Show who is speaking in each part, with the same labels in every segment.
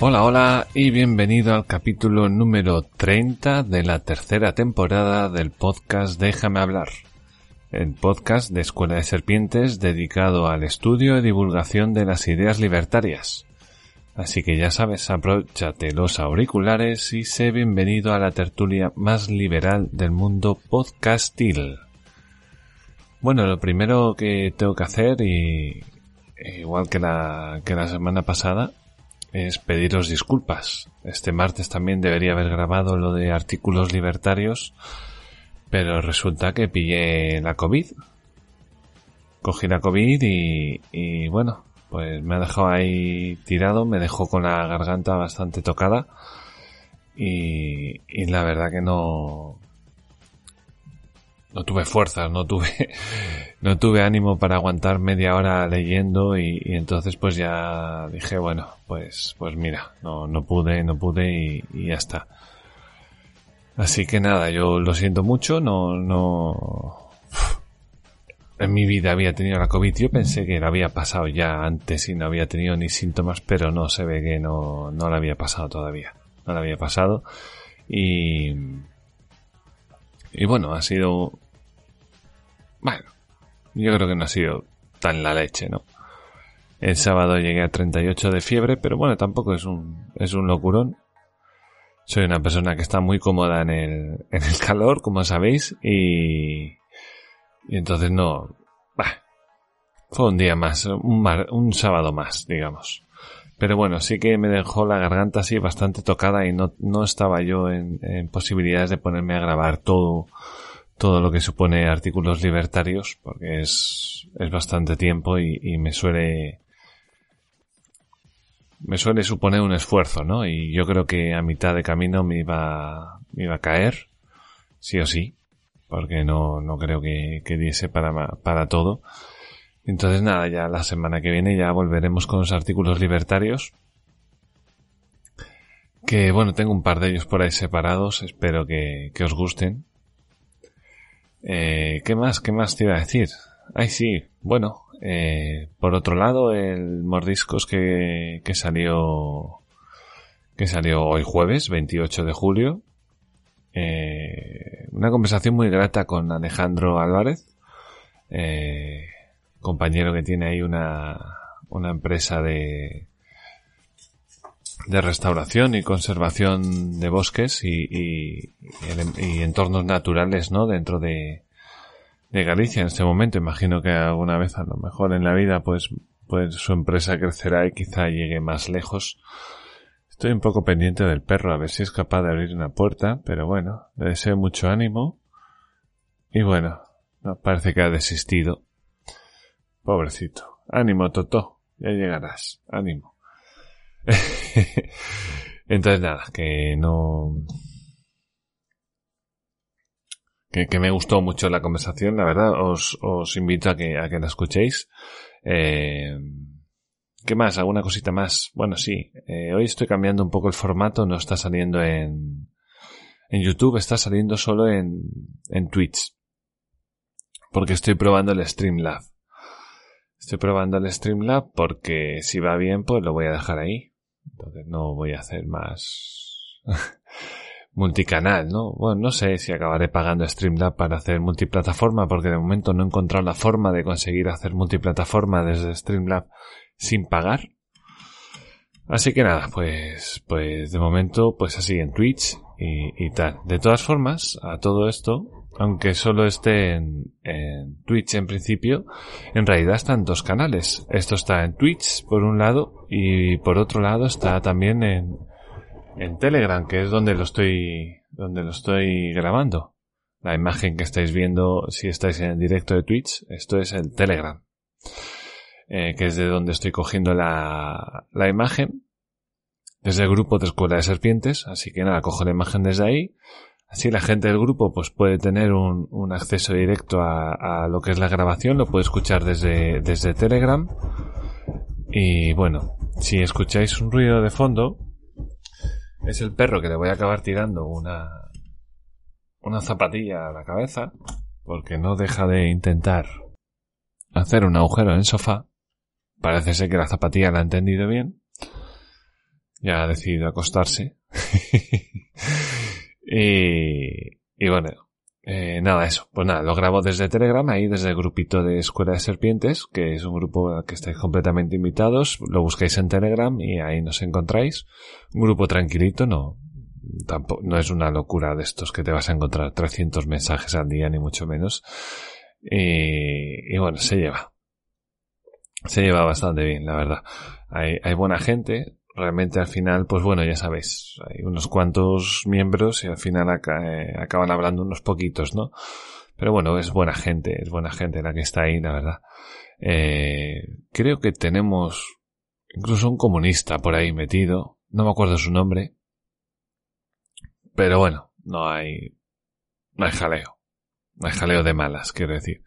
Speaker 1: Hola, hola y bienvenido al capítulo número 30 de la tercera temporada del podcast Déjame hablar. El podcast de Escuela de Serpientes dedicado al estudio y divulgación de las ideas libertarias. Así que ya sabes, aprovechate los auriculares y sé bienvenido a la tertulia más liberal del mundo podcastil. Bueno, lo primero que tengo que hacer y igual que la, que la semana pasada es pediros disculpas. Este martes también debería haber grabado lo de artículos libertarios, pero resulta que pillé la COVID. Cogí la COVID y, y bueno, pues me ha dejado ahí tirado, me dejó con la garganta bastante tocada y, y la verdad que no, no tuve fuerzas, no tuve, no tuve ánimo para aguantar media hora leyendo y, entonces pues ya dije, bueno, pues, pues mira, no, no pude, no pude y, y, ya está. Así que nada, yo lo siento mucho, no, no, en mi vida había tenido la COVID, yo pensé que lo había pasado ya antes y no había tenido ni síntomas, pero no, se ve que no, no lo había pasado todavía, no lo había pasado y, y bueno, ha sido... Bueno, yo creo que no ha sido tan la leche, ¿no? El sábado llegué a 38 de fiebre, pero bueno, tampoco es un, es un locurón. Soy una persona que está muy cómoda en el, en el calor, como sabéis, y, y entonces no, bah, fue un día más, un, mar, un sábado más, digamos. Pero bueno, sí que me dejó la garganta así bastante tocada y no, no estaba yo en, posibilidades de ponerme a grabar todo, todo lo que supone artículos libertarios, porque es, es bastante tiempo y, y me suele, me suele suponer un esfuerzo, ¿no? Y yo creo que a mitad de camino me iba, me iba a caer, sí o sí, porque no, no creo que, que diese para, para todo. Entonces nada, ya la semana que viene ya volveremos con los artículos libertarios. Que bueno, tengo un par de ellos por ahí separados, espero que, que os gusten. Eh, ¿Qué más? ¿Qué más te iba a decir? Ay sí, bueno, eh, por otro lado, el Mordiscos que, que salió, que salió hoy jueves, 28 de julio. Eh, una conversación muy grata con Alejandro Álvarez. Eh, compañero que tiene ahí una, una empresa de, de restauración y conservación de bosques y, y, y, entornos naturales, ¿no? Dentro de, de Galicia en este momento. Imagino que alguna vez a lo mejor en la vida pues, pues su empresa crecerá y quizá llegue más lejos. Estoy un poco pendiente del perro a ver si es capaz de abrir una puerta, pero bueno, le deseo mucho ánimo. Y bueno, no, parece que ha desistido. Pobrecito. Ánimo, Toto. Ya llegarás. Ánimo. Entonces nada, que no... Que, que, me gustó mucho la conversación, la verdad. Os, os invito a que, a que la escuchéis. Eh, ¿Qué más? ¿Alguna cosita más? Bueno, sí. Eh, hoy estoy cambiando un poco el formato. No está saliendo en, en YouTube, está saliendo solo en, en Twitch. Porque estoy probando el Streamlab. Estoy probando el Streamlab porque si va bien, pues lo voy a dejar ahí. Entonces no voy a hacer más multicanal, ¿no? Bueno, no sé si acabaré pagando Streamlab para hacer multiplataforma porque de momento no he encontrado la forma de conseguir hacer multiplataforma desde Streamlab sin pagar. Así que nada, pues, pues de momento, pues así en Twitch y, y tal. De todas formas, a todo esto, aunque solo esté en, en, Twitch en principio, en realidad están dos canales. Esto está en Twitch por un lado y por otro lado está también en, en Telegram, que es donde lo estoy, donde lo estoy grabando. La imagen que estáis viendo si estáis en el directo de Twitch, esto es el Telegram. eh, que es de donde estoy cogiendo la, la imagen, desde el grupo de Escuela de Serpientes, así que nada, cojo la imagen desde ahí, así la gente del grupo pues puede tener un, un acceso directo a, lo que es la grabación, lo puede escuchar desde, desde Telegram, y bueno, si escucháis un ruido de fondo, es el perro que le voy a acabar tirando una, una zapatilla a la cabeza, porque no deja de intentar hacer un agujero en el sofá. Parece ser que la zapatilla la ha entendido bien. Ya ha decidido acostarse. y, y bueno, eh, nada, eso. Pues nada, lo grabo desde Telegram, ahí desde el grupito de Escuela de Serpientes, que es un grupo al que estáis completamente invitados. Lo buscáis en Telegram y ahí nos encontráis. Un grupo tranquilito, no, tampoco, no es una locura de estos que te vas a encontrar 300 mensajes al día, ni mucho menos. Y, y bueno, se lleva. Se lleva bastante bien, la verdad. Hay, hay buena gente. Realmente al final, pues bueno, ya sabéis, hay unos cuantos miembros y al final eh, acaban hablando unos poquitos, ¿no? Pero bueno, es buena gente, es buena gente la que está ahí, la verdad. Eh, creo que tenemos incluso un comunista por ahí metido. No me acuerdo su nombre. Pero bueno, no hay, no hay jaleo. No hay jaleo de malas, quiero decir.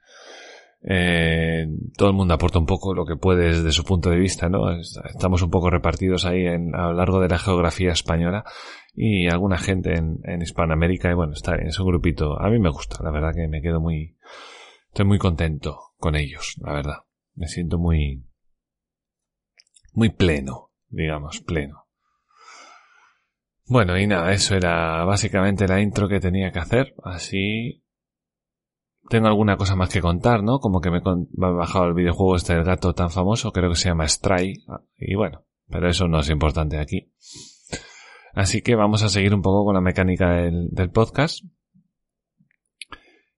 Speaker 1: Eh, todo el mundo aporta un poco lo que puede desde su punto de vista, ¿no? Estamos un poco repartidos ahí en, a lo largo de la geografía española y alguna gente en, en Hispanoamérica y bueno, está en su grupito. A mí me gusta, la verdad que me quedo muy, estoy muy contento con ellos, la verdad. Me siento muy, muy pleno, digamos, pleno. Bueno, y nada, eso era básicamente la intro que tenía que hacer, así tengo alguna cosa más que contar, ¿no? Como que me, me he bajado el videojuego este del gato tan famoso, creo que se llama Stray, y bueno, pero eso no es importante aquí. Así que vamos a seguir un poco con la mecánica del, del podcast.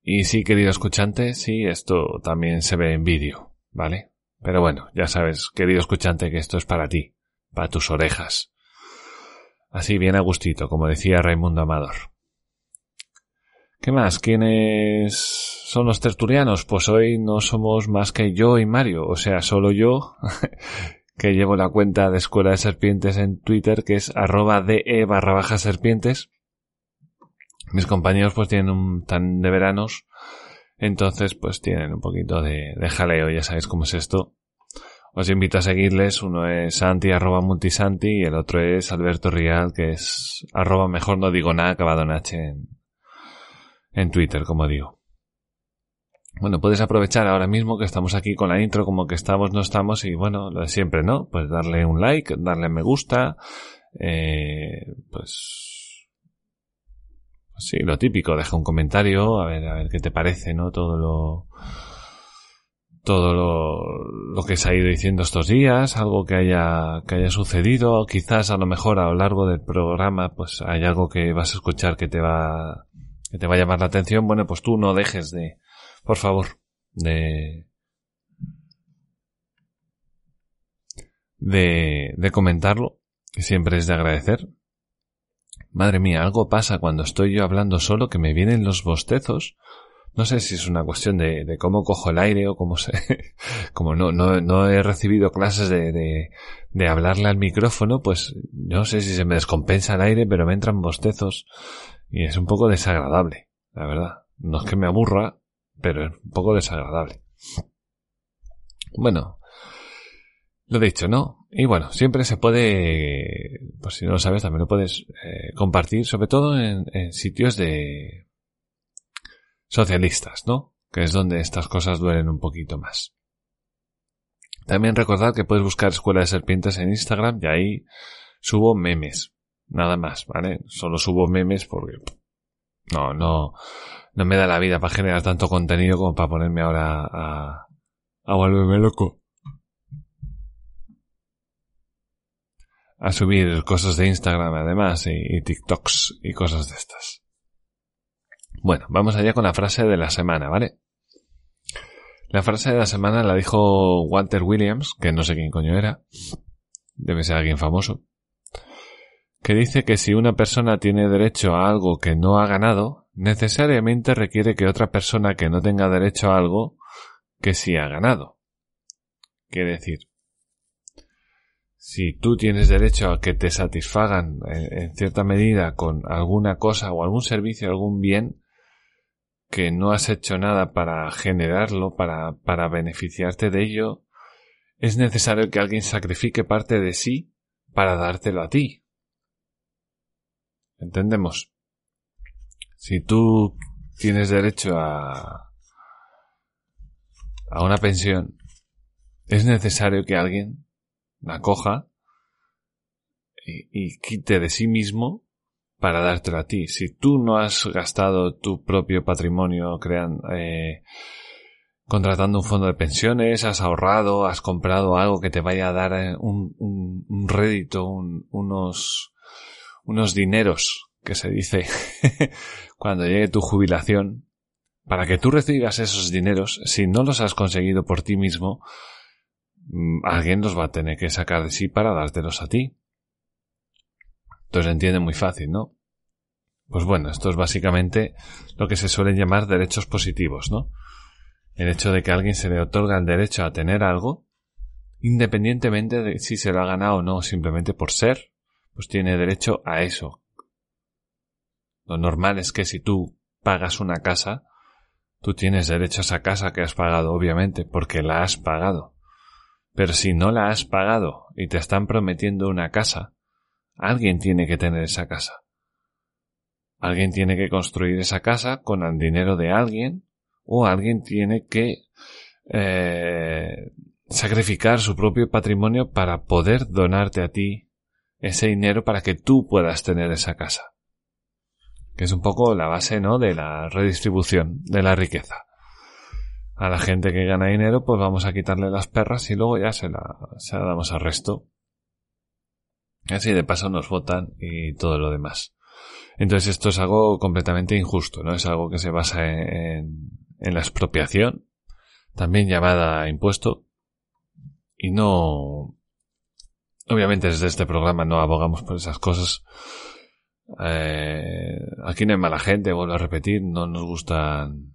Speaker 1: Y sí, querido escuchante, sí, esto también se ve en vídeo, ¿vale? Pero bueno, ya sabes, querido escuchante, que esto es para ti, para tus orejas. Así bien a gustito, como decía Raimundo Amador. ¿Qué más? ¿Quiénes son los tertulianos? Pues hoy no somos más que yo y Mario, o sea, solo yo, que llevo la cuenta de Escuela de Serpientes en Twitter, que es arroba de barra baja serpientes. Mis compañeros pues tienen un tan de veranos, entonces pues tienen un poquito de, de jaleo, ya sabéis cómo es esto. Os invito a seguirles, uno es Santi arroba multisanti y el otro es Alberto Rial, que es arroba mejor no digo nada acabado en H en, en Twitter, como digo. Bueno, puedes aprovechar ahora mismo que estamos aquí con la intro, como que estamos, no estamos, y bueno, lo de siempre, ¿no? Pues darle un like, darle me gusta, eh, pues, pues sí, lo típico, deja un comentario, a ver, a ver qué te parece, ¿no? Todo lo, todo lo, lo, que se ha ido diciendo estos días, algo que haya, que haya sucedido, quizás a lo mejor a lo largo del programa, pues hay algo que vas a escuchar que te va, que te va a llamar la atención, bueno, pues tú no dejes de, por favor, de, de, comentarlo, que siempre es de agradecer. Madre mía, algo pasa cuando estoy yo hablando solo que me vienen los bostezos. No sé si es una cuestión de, cómo cojo el aire o cómo se, como no, no, no he recibido clases de, de, de hablarle al micrófono, pues no sé si se me descompensa el aire, pero me entran bostezos y es un poco desagradable, la verdad. No es que me aburra, pero es un poco desagradable. Bueno, lo dicho, ¿no? Y bueno, siempre se puede, pues si no lo sabes, también lo puedes eh, compartir, sobre todo en, en, sitios de socialistas, ¿no? Que es donde estas cosas duelen un poquito más. También recordad que puedes buscar Escuela de Serpientes en Instagram y ahí subo memes. Nada más, ¿vale? Solo subo memes porque no, no, no me da la vida para generar tanto contenido como para ponerme ahora a, volverme loco. A subir cosas de Instagram además y, y TikToks y cosas de estas. Bueno, vamos allá con la frase de la semana, ¿vale? La frase de la semana la dijo Walter Williams, que no sé quién coño era. Debe ser alguien famoso que dice que si una persona tiene derecho a algo que no ha ganado, necesariamente requiere que otra persona que no tenga derecho a algo que sí ha ganado. Quiere decir, si tú tienes derecho a que te satisfagan en, cierta medida con alguna cosa o algún servicio, algún bien, que no has hecho nada para generarlo, para, para beneficiarte de ello, es necesario que alguien sacrifique parte de sí para dártelo a ti. ¿Entendemos? Si tú tienes derecho a, a una pensión, es necesario que alguien la coja y, quite de sí mismo para dártelo a ti. Si tú no has gastado tu propio patrimonio crean, eh, contratando un fondo de pensiones, has ahorrado, has comprado algo que te vaya a dar eh, un, un, rédito, unos, unos dineros, que se dice, cuando llegue tu jubilación, para que tú recibas esos dineros, si no los has conseguido por ti mismo, Mm, alguien los va a tener que sacar de sí para dártelos a ti. Entonces entiende muy fácil, ¿no? Pues bueno, esto es básicamente lo que se suelen llamar derechos positivos, ¿no? El hecho de que a alguien se le otorga el derecho a tener algo, independientemente de si se lo ha ganado o no, simplemente por ser, pues tiene derecho a eso. Lo normal es que si tú pagas una casa, tú tienes derecho a esa casa que has pagado, obviamente, porque la has pagado. Pero si no la has pagado y te están prometiendo una casa, alguien tiene que tener esa casa. Alguien tiene que construir esa casa con el dinero de alguien o alguien tiene que eh, sacrificar su propio patrimonio para poder donarte a ti ese dinero para que tú puedas tener esa casa. Que es un poco la base, ¿no? De la redistribución de la riqueza a la gente que gana dinero, pues vamos a quitarle las perras y luego ya se la, se la damos al resto. Así de paso nos votan y todo lo demás. Entonces esto es algo completamente injusto, ¿no? Es algo que se basa en, en la expropiación, también llamada impuesto, y no... Obviamente desde este programa no abogamos por esas cosas. Eh, aquí no hay mala gente, vuelvo a repetir, no nos gustan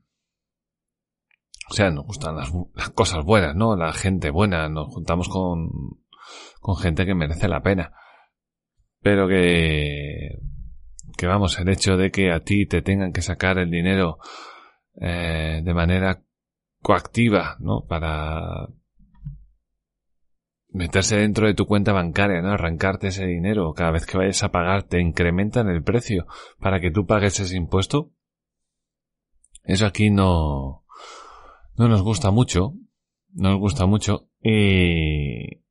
Speaker 1: o sea, nos gustan las, cosas buenas, ¿no? La gente buena, nos juntamos con, con gente que merece la pena. Pero que, que vamos, el hecho de que a ti te tengan que sacar el dinero eh, de manera coactiva, ¿no? Para meterse dentro de tu cuenta bancaria, ¿no? Arrancarte ese dinero cada vez que vayas a pagar, te incrementan el precio para que tú pagues ese impuesto. Eso aquí no, no nos gusta mucho, no nos gusta mucho y,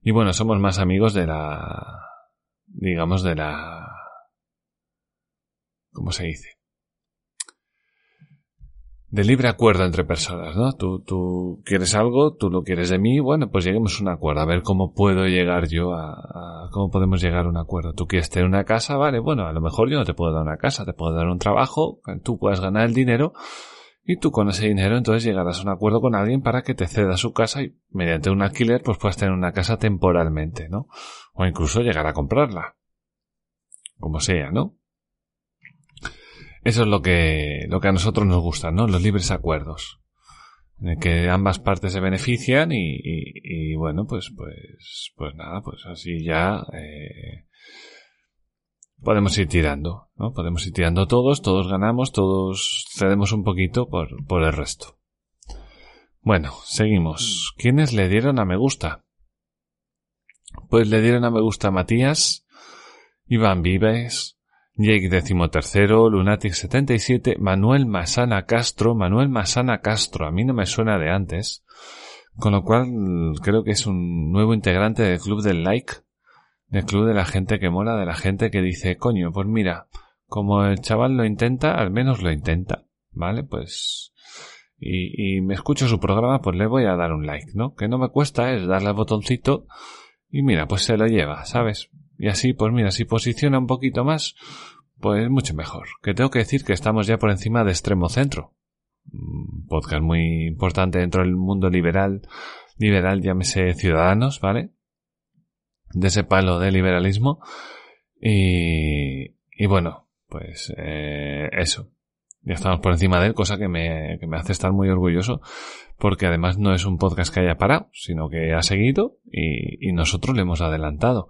Speaker 1: y bueno, somos más amigos de la, digamos, de la, ¿cómo se dice? De libre acuerdo entre personas, ¿no? Tú, tú quieres algo, tú lo quieres de mí, bueno, pues lleguemos a un acuerdo, a ver cómo puedo llegar yo a, a, cómo podemos llegar a un acuerdo. Tú quieres tener una casa, vale, bueno, a lo mejor yo no te puedo dar una casa, te puedo dar un trabajo, tú puedas ganar el dinero, y tú con ese dinero entonces llegarás a un acuerdo con alguien para que te ceda su casa y mediante un alquiler pues puedas tener una casa temporalmente, ¿no? O incluso llegar a comprarla. Como sea, ¿no? Eso es lo que, lo que a nosotros nos gusta, ¿no? Los libres acuerdos. En el que ambas partes se benefician y, y, bueno, pues, pues, pues nada, pues así ya, eh, podemos ir tirando, ¿no? Podemos ir tirando todos, todos ganamos, todos cedemos un poquito por, por el resto. Bueno, seguimos. ¿Quiénes le dieron a me gusta? Pues le dieron a me gusta Matías, Iván Vives, Jake XIII, Lunatic77, Manuel Masana Castro, Manuel Masana Castro, a mí no me suena de antes, con lo cual creo que es un nuevo integrante del club del like, del club de la gente que mola, de la gente que dice, coño, pues mira, como el chaval lo intenta, al menos lo intenta, ¿vale? Pues... Y, y me escucho su programa, pues le voy a dar un like, ¿no? Que no me cuesta es darle al botoncito y mira, pues se lo lleva, ¿sabes? Y así, pues mira, si posiciona un poquito más, pues mucho mejor. Que tengo que decir que estamos ya por encima de extremo centro. podcast muy importante dentro del mundo liberal, liberal llámese ciudadanos, ¿vale? de ese palo de liberalismo. Y, y bueno, pues eh, eso. Ya estamos por encima de él, cosa que me, que me hace estar muy orgulloso, porque además no es un podcast que haya parado, sino que ha seguido y, y nosotros le hemos adelantado.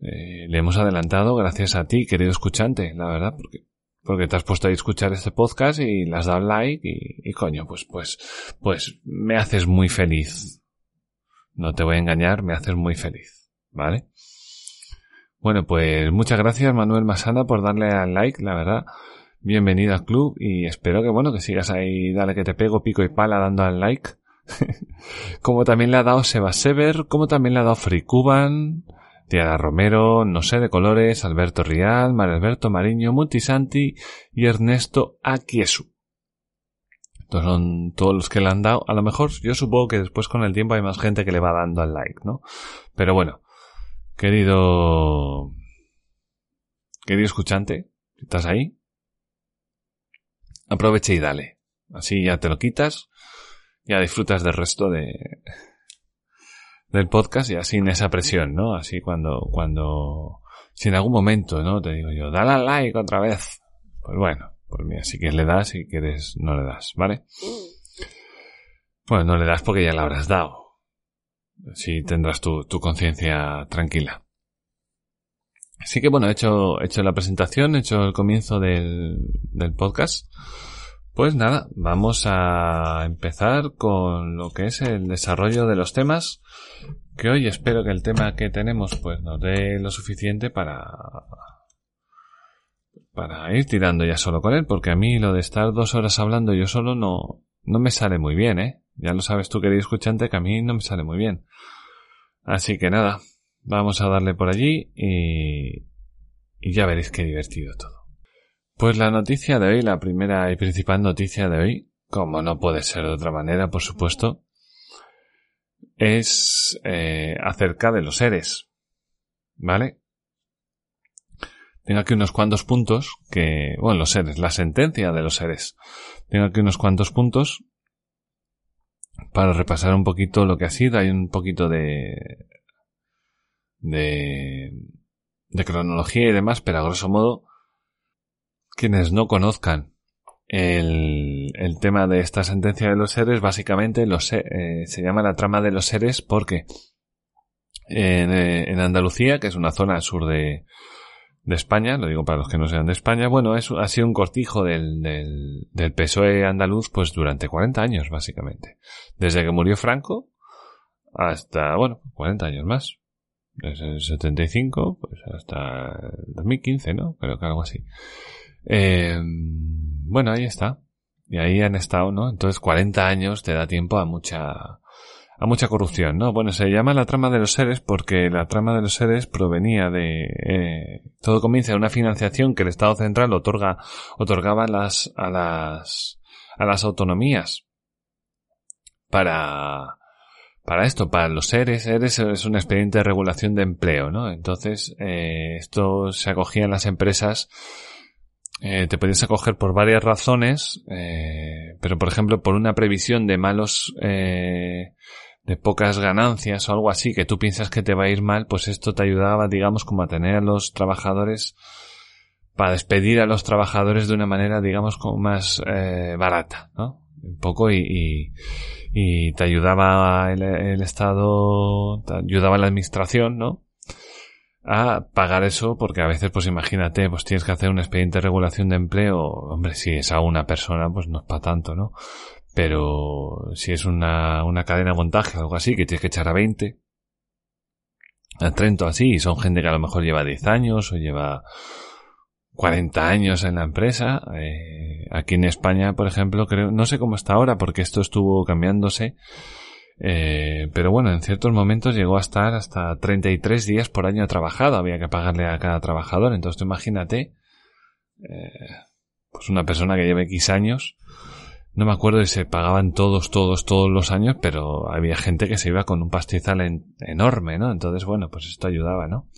Speaker 1: Eh, le hemos adelantado gracias a ti, querido escuchante, la verdad, porque, porque te has puesto a escuchar este podcast y le has dado like y, coño, pues, pues, pues me haces muy feliz. No te voy a engañar, me haces muy feliz, ¿vale? Bueno, pues muchas gracias Manuel Masana por darle al like, la verdad. Bienvenido al club y espero que bueno, que sigas ahí, dale que te pego pico y pala dando al like. como también le ha dado Seba Sever, como también le ha dado Free Cuban, Romero, No sé de colores, Alberto Rial, Alberto Mariño, Multisanti y Ernesto Aquiesu. Estos son todos los que le han dado. A lo mejor yo supongo que después con el tiempo hay más gente que le va dando al like, ¿no? Pero bueno, querido... Querido escuchante, ¿estás ahí? Aprovecha y dale. Así ya te lo quitas, ya disfrutas del resto de, del podcast y así en esa presión, ¿no? Así cuando, cuando, si en algún momento, ¿no? Te digo yo, dale al like otra vez. Pues bueno, pues mira, si quieres le das, si quieres no le das, ¿vale? Bueno, no le das porque ya le habrás dado. Así tendrás tu, tu conciencia tranquila. Así que bueno, he hecho, he hecho la presentación, he hecho el comienzo del, del podcast. Pues nada, vamos a empezar con lo que es el desarrollo de los temas, que hoy espero que el tema que tenemos pues nos dé lo suficiente para para ir tirando ya solo con él, porque a mí lo de estar dos horas hablando yo solo no, no me sale muy bien, ¿eh? Ya lo sabes tú, querido escuchante, que a mí no me sale muy bien. Así que nada, vamos a darle por allí y, y ya veréis qué divertido todo. Pues la noticia de hoy, la primera y principal noticia de hoy, como no puede ser de otra manera, por supuesto, es eh, acerca de los seres. ¿Vale? Tengo aquí unos cuantos puntos que, bueno, los seres, la sentencia de los seres. Tengo aquí unos cuantos puntos para repasar un poquito lo que ha sido. Hay un poquito de, de, de cronología y demás, pero a grosso modo, quienes no conozcan el, el, tema de esta sentencia de los seres, básicamente los, eh, se llama la trama de los seres porque en, eh, en, Andalucía, que es una zona sur de, de España, lo digo para los que no sean de España, bueno, es, ha sido un cortijo del, del, del PSOE andaluz pues durante 40 años, básicamente. Desde que murió Franco hasta, bueno, 40 años más. Desde el 75, pues hasta el 2015, ¿no? Creo que algo así. Eh, bueno, ahí está. Y ahí han estado, ¿no? Entonces 40 años te da tiempo a mucha, a mucha corrupción, ¿no? Bueno, se llama la trama de los seres porque la trama de los seres provenía de, eh, todo comienza de una financiación que el Estado central otorga, otorgaba a las, a las, a las autonomías para, para esto, para los seres, seres es un expediente de regulación de empleo, ¿no? Entonces, eh, esto se acogía en las empresas eh, te podías acoger por varias razones, eh, pero por ejemplo por una previsión de malos, eh, de pocas ganancias o algo así, que tú piensas que te va a ir mal, pues esto te ayudaba, digamos, como a tener a los trabajadores, para despedir a los trabajadores de una manera, digamos, como más eh, barata, ¿no? Un poco y, y, y te ayudaba el, el Estado, te ayudaba la administración, ¿no? A pagar eso porque a veces pues imagínate pues tienes que hacer un expediente de regulación de empleo. Hombre si es a una persona pues no es para tanto no pero si es una, una cadena de montaje o algo así que tienes que echar a 20 a 30 así y son gente que a lo mejor lleva 10 años o lleva 40 años en la empresa eh, aquí en España por ejemplo creo no sé cómo está ahora porque esto estuvo cambiándose eh, pero bueno, en ciertos momentos llegó a estar hasta 33 días por año trabajado. Había que pagarle a cada trabajador. Entonces imagínate, eh, pues una persona que lleve X años. No me acuerdo si se pagaban todos, todos, todos los años, pero había gente que se iba con un pastizal en, enorme, ¿no? Entonces, bueno, pues esto ayudaba, ¿no?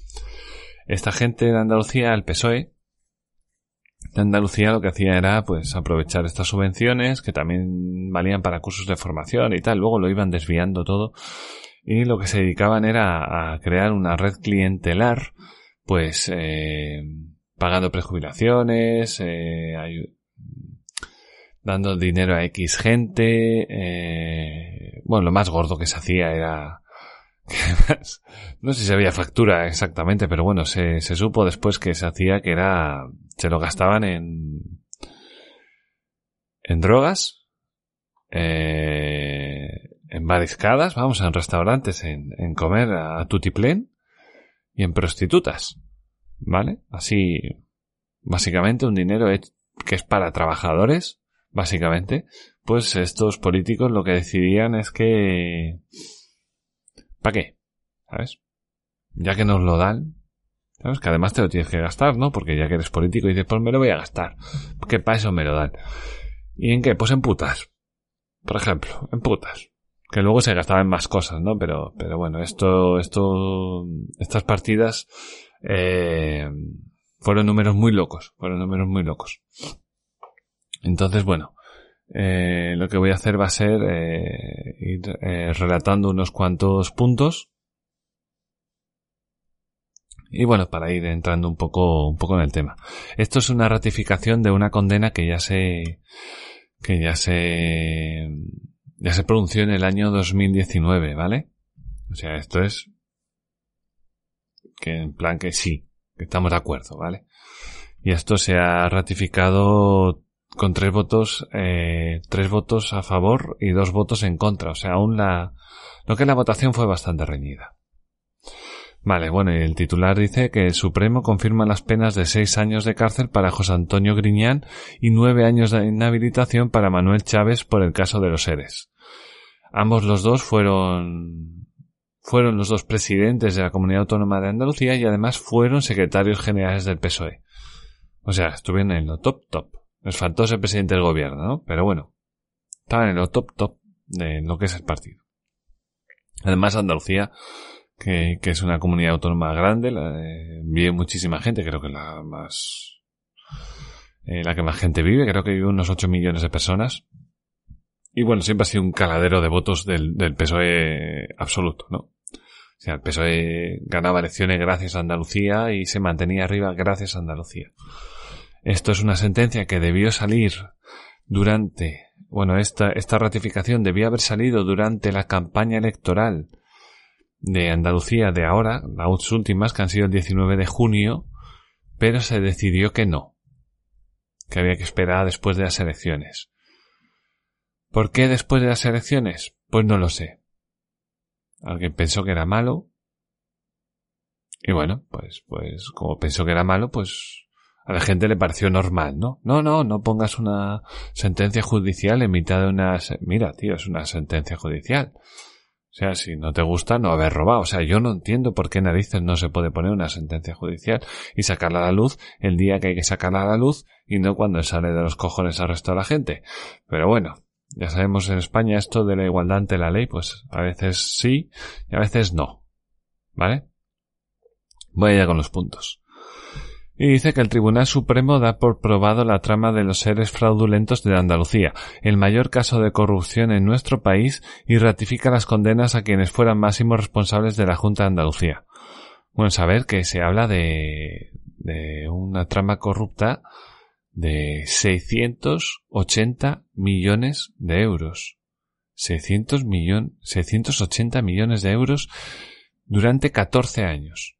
Speaker 1: Esta gente de Andalucía, el PSOE, de Andalucía lo que hacía era pues aprovechar estas subvenciones que también valían para cursos de formación y tal, luego lo iban desviando todo y lo que se dedicaban era a crear una red clientelar pues eh, pagando prejubilaciones, eh, dando dinero a X gente. Eh, bueno, lo más gordo que se hacía era... no sé si había factura exactamente, pero bueno, se, se supo después que se hacía que era... Se lo gastaban en... En drogas. Eh, en mariscadas, vamos, en restaurantes, en, en comer a tutiplén y en prostitutas. ¿Vale? Así, básicamente un dinero que es para trabajadores, básicamente, pues estos políticos lo que decidían es que... ¿Para qué? ¿Sabes? Ya que nos lo dan, ¿sabes? Que además te lo tienes que gastar, ¿no? Porque ya que eres político y dices, pues me lo voy a gastar. Porque para eso me lo dan. ¿Y en qué? Pues en putas. Por ejemplo, en putas que luego se gastaba en más cosas, ¿no? Pero, pero bueno, esto, esto, estas partidas eh, fueron números muy locos, fueron números muy locos. Entonces, bueno, eh, lo que voy a hacer va a ser eh, ir eh, relatando unos cuantos puntos y bueno, para ir entrando un poco, un poco en el tema. Esto es una ratificación de una condena que ya se, que ya se ya se pronunció en el año 2019, ¿vale? O sea, esto es que en plan que sí, que estamos de acuerdo, ¿vale? Y esto se ha ratificado con tres votos, eh, tres votos a favor y dos votos en contra. O sea, aún la, lo que la votación fue bastante reñida. Vale, bueno, y el titular dice que el Supremo confirma las penas de seis años de cárcel para José Antonio Griñán y nueve años de inhabilitación para Manuel Chávez por el caso de los seres. Ambos los dos fueron fueron los dos presidentes de la Comunidad Autónoma de Andalucía y además fueron secretarios generales del PSOE. O sea, estuvieron en lo top top. Les faltó ser presidente del gobierno, ¿no? Pero bueno, estaban en lo top top de lo que es el partido. Además, Andalucía que, es una comunidad autónoma grande, la, vive muchísima gente, creo que la más, eh, la que más gente vive, creo que vive unos 8 millones de personas. Y bueno, siempre ha sido un caladero de votos del, del PSOE absoluto, ¿no? O sea, el PSOE ganaba elecciones gracias a Andalucía y se mantenía arriba gracias a Andalucía. Esto es una sentencia que debió salir durante, bueno, esta, esta ratificación debió haber salido durante la campaña electoral de Andalucía de ahora, las últimas que han sido el 19 de junio, pero se decidió que no, que había que esperar después de las elecciones. ¿Por qué después de las elecciones? Pues no lo sé. Alguien pensó que era malo. Y bueno, pues, pues, como pensó que era malo, pues a la gente le pareció normal, ¿no? No, no, no pongas una sentencia judicial en mitad de una... Mira, tío, es una sentencia judicial. O sea, si no te gusta, no haber robado. O sea, yo no entiendo por qué narices no se puede poner una sentencia judicial y sacarla a la luz el día que hay que sacarla a la luz y no cuando sale de los cojones al resto la gente. Pero bueno, ya sabemos en España esto de la igualdad ante la ley, pues a veces sí y a veces no. ¿Vale? Voy allá con los puntos y dice que el Tribunal Supremo da por probado la trama de los seres fraudulentos de Andalucía, el mayor caso de corrupción en nuestro país, y ratifica las condenas a quienes fueran máximos responsables de la Junta de Andalucía. Bueno, saber que se habla de, de una trama corrupta de 680 millones de euros. 600 millón, 680 millones de euros durante 14 años.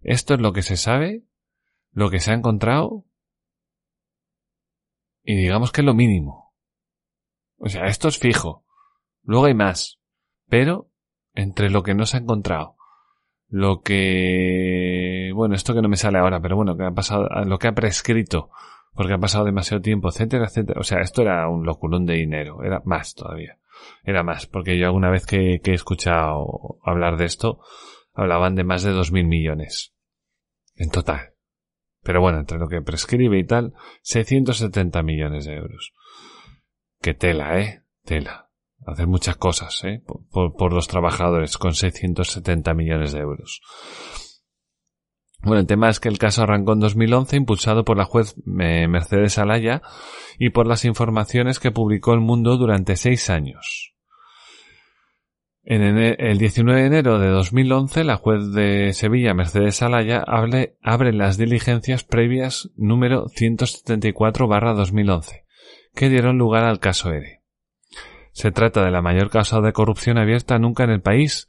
Speaker 1: Esto es lo que se sabe lo que se ha encontrado y digamos que es lo mínimo. O sea, esto es fijo. Luego hay más. Pero entre lo que no se ha encontrado, lo que, bueno, esto que no me sale ahora, pero bueno, que ha pasado, lo que ha prescrito, porque ha pasado demasiado tiempo, etcétera, etcétera. O sea, esto era un loculón de dinero, era más todavía. Era más, porque yo alguna vez que, que he escuchado hablar de esto, hablaban de más de dos mil millones. En total. Pero bueno, entre lo que prescribe y tal, 670 millones de euros. Qué tela, ¿eh? Tela. Hacer muchas cosas, ¿eh? Por, los trabajadores con 670 millones de euros. Bueno, el tema es que el caso arrancó en 2011 impulsado por la juez eh, Mercedes Alaya y por las informaciones que publicó el mundo durante seis años. En el 19 de enero de 2011, la juez de Sevilla, Mercedes Alaya, abre las diligencias previas número 174-2011, que dieron lugar al caso ERE. Se trata de la mayor causa de corrupción abierta nunca en el país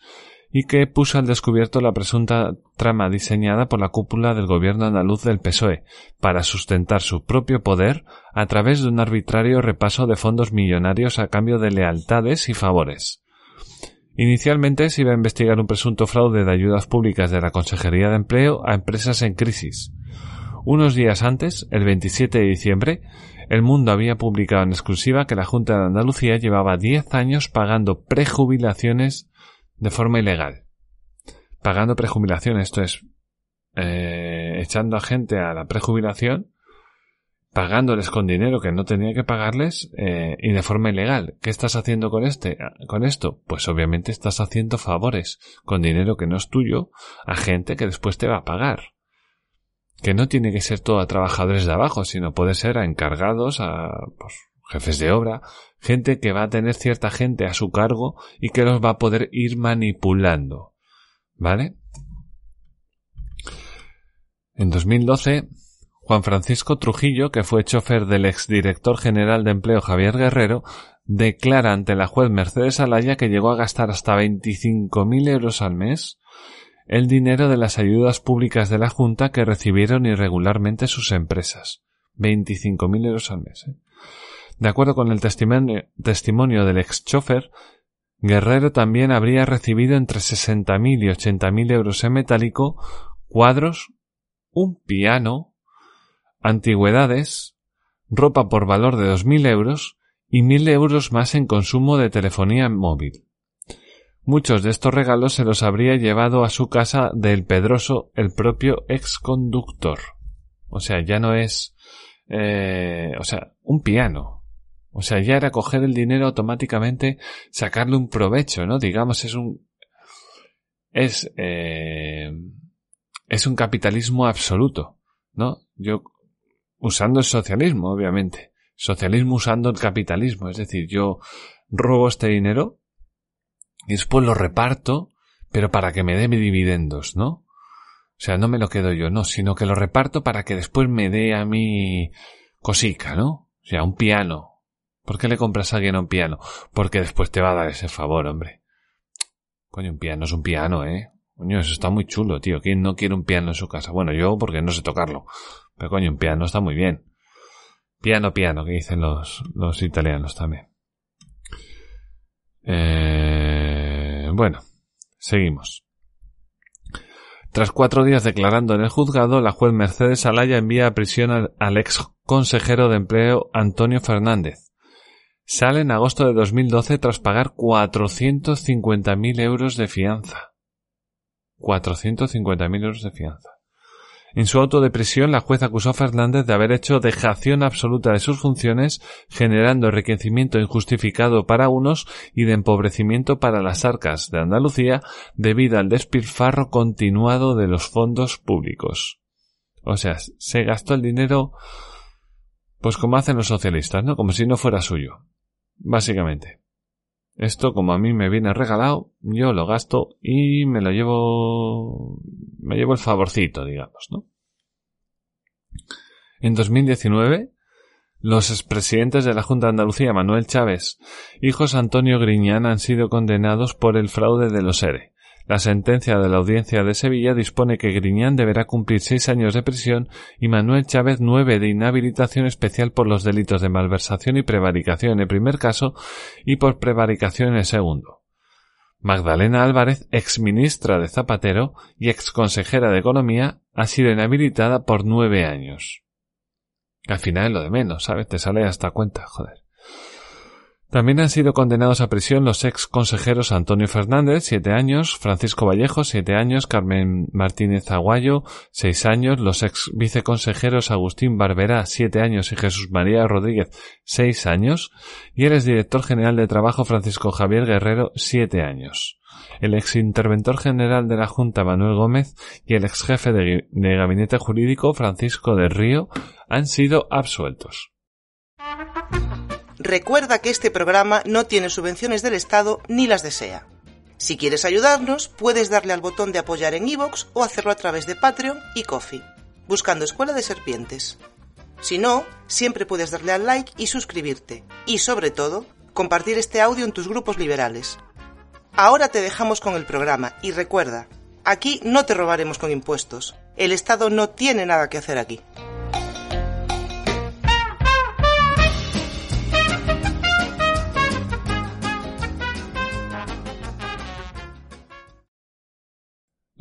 Speaker 1: y que puso al descubierto la presunta trama diseñada por la cúpula del gobierno andaluz del PSOE para sustentar su propio poder a través de un arbitrario repaso de fondos millonarios a cambio de lealtades y favores. Inicialmente se iba a investigar un presunto fraude de ayudas públicas de la Consejería de Empleo a empresas en crisis. Unos días antes, el 27 de diciembre, El Mundo había publicado en exclusiva que la Junta de Andalucía llevaba 10 años pagando prejubilaciones de forma ilegal. Pagando prejubilación, esto es, eh, echando a gente a la prejubilación, pagándoles con dinero que no tenía que pagarles eh, y de forma ilegal. ¿Qué estás haciendo con este, con esto? Pues obviamente estás haciendo favores con dinero que no es tuyo a gente que después te va a pagar. Que no tiene que ser todo a trabajadores de abajo, sino puede ser a encargados, a pues, jefes de obra, gente que va a tener cierta gente a su cargo y que los va a poder ir manipulando. ¿Vale? En 2012, Juan Francisco Trujillo, que fue chofer del exdirector general de empleo Javier Guerrero, declara ante la juez Mercedes Alaya que llegó a gastar hasta 25.000 euros al mes el dinero de las ayudas públicas de la Junta que recibieron irregularmente sus empresas. 25.000 euros al mes. ¿eh? De acuerdo con el testimonio, del ex chofer, Guerrero también habría recibido entre 60.000 y 80.000 euros en metálico, cuadros, un piano, antigüedades, ropa por valor de 2.000 euros y 1.000 euros más en consumo de telefonía móvil. Muchos de estos regalos se los habría llevado a su casa del Pedroso el propio ex conductor. O sea, ya no es, eh, o sea, un piano, o sea, ya era coger el dinero automáticamente, sacarle un provecho, ¿no? Digamos, es un. Es. Eh, es un capitalismo absoluto, ¿no? Yo. Usando el socialismo, obviamente. Socialismo usando el capitalismo. Es decir, yo robo este dinero y después lo reparto, pero para que me dé dividendos, ¿no? O sea, no me lo quedo yo, no, sino que lo reparto para que después me dé a mí cosica, ¿no? O sea, un piano, ¿Por qué le compras a alguien un piano? Porque después te va a dar ese favor, hombre. Coño, un piano es un piano, ¿eh? Coño, eso está muy chulo, tío. ¿Quién no quiere un piano en su casa? Bueno, yo porque no sé tocarlo. Coño, un piano está muy bien. Piano, piano, que dicen los, los italianos también. Eh, bueno, seguimos. Tras cuatro días declarando en el juzgado, la juez Mercedes Alaya envía a prisión al, al ex consejero de empleo Antonio Fernández, Sale en agosto de 2012 tras pagar 450.000 euros de fianza. 450.000 euros de fianza. En su auto de prisión, la jueza acusó a Fernández de haber hecho dejación absoluta de sus funciones, generando enriquecimiento injustificado para unos y de empobrecimiento para las arcas de Andalucía debido al despilfarro continuado de los fondos públicos. O sea, se gastó el dinero pues como hacen los socialistas, ¿no? Como si no fuera suyo. Básicamente. Esto, como a mí me viene regalado, yo lo gasto y me lo llevo. me llevo el favorcito, digamos, ¿no? En 2019, los expresidentes de la Junta de Andalucía, Manuel Chávez y José Antonio Griñán, han sido condenados por el fraude de los ERE. La sentencia de la Audiencia de Sevilla dispone que Griñán deberá cumplir seis años de prisión y Manuel Chávez nueve de inhabilitación especial por los delitos de malversación y prevaricación en el primer caso y por prevaricación en el segundo. Magdalena Álvarez, ex ministra de Zapatero y ex consejera de Economía, ha sido inhabilitada por nueve años. Al final lo de menos, ¿sabes? Te sale hasta cuenta, joder. También han sido condenados a prisión los ex consejeros Antonio Fernández, siete años, Francisco Vallejo, siete años, Carmen Martínez Aguayo, seis años, los ex viceconsejeros Agustín Barberá, siete años, y Jesús María Rodríguez, seis años, y el exdirector general de Trabajo Francisco Javier Guerrero, siete años. El ex interventor general de la Junta Manuel Gómez y el ex jefe de, de gabinete jurídico Francisco del Río han sido absueltos.
Speaker 2: Recuerda que este programa no tiene subvenciones del Estado ni las desea. Si quieres ayudarnos, puedes darle al botón de apoyar en iVoox o hacerlo a través de Patreon y Coffee, buscando Escuela de Serpientes. Si no, siempre puedes darle al like y suscribirte. Y sobre todo, compartir este audio en tus grupos liberales. Ahora te dejamos con el programa y recuerda, aquí no te robaremos con impuestos. El Estado no tiene nada que hacer aquí.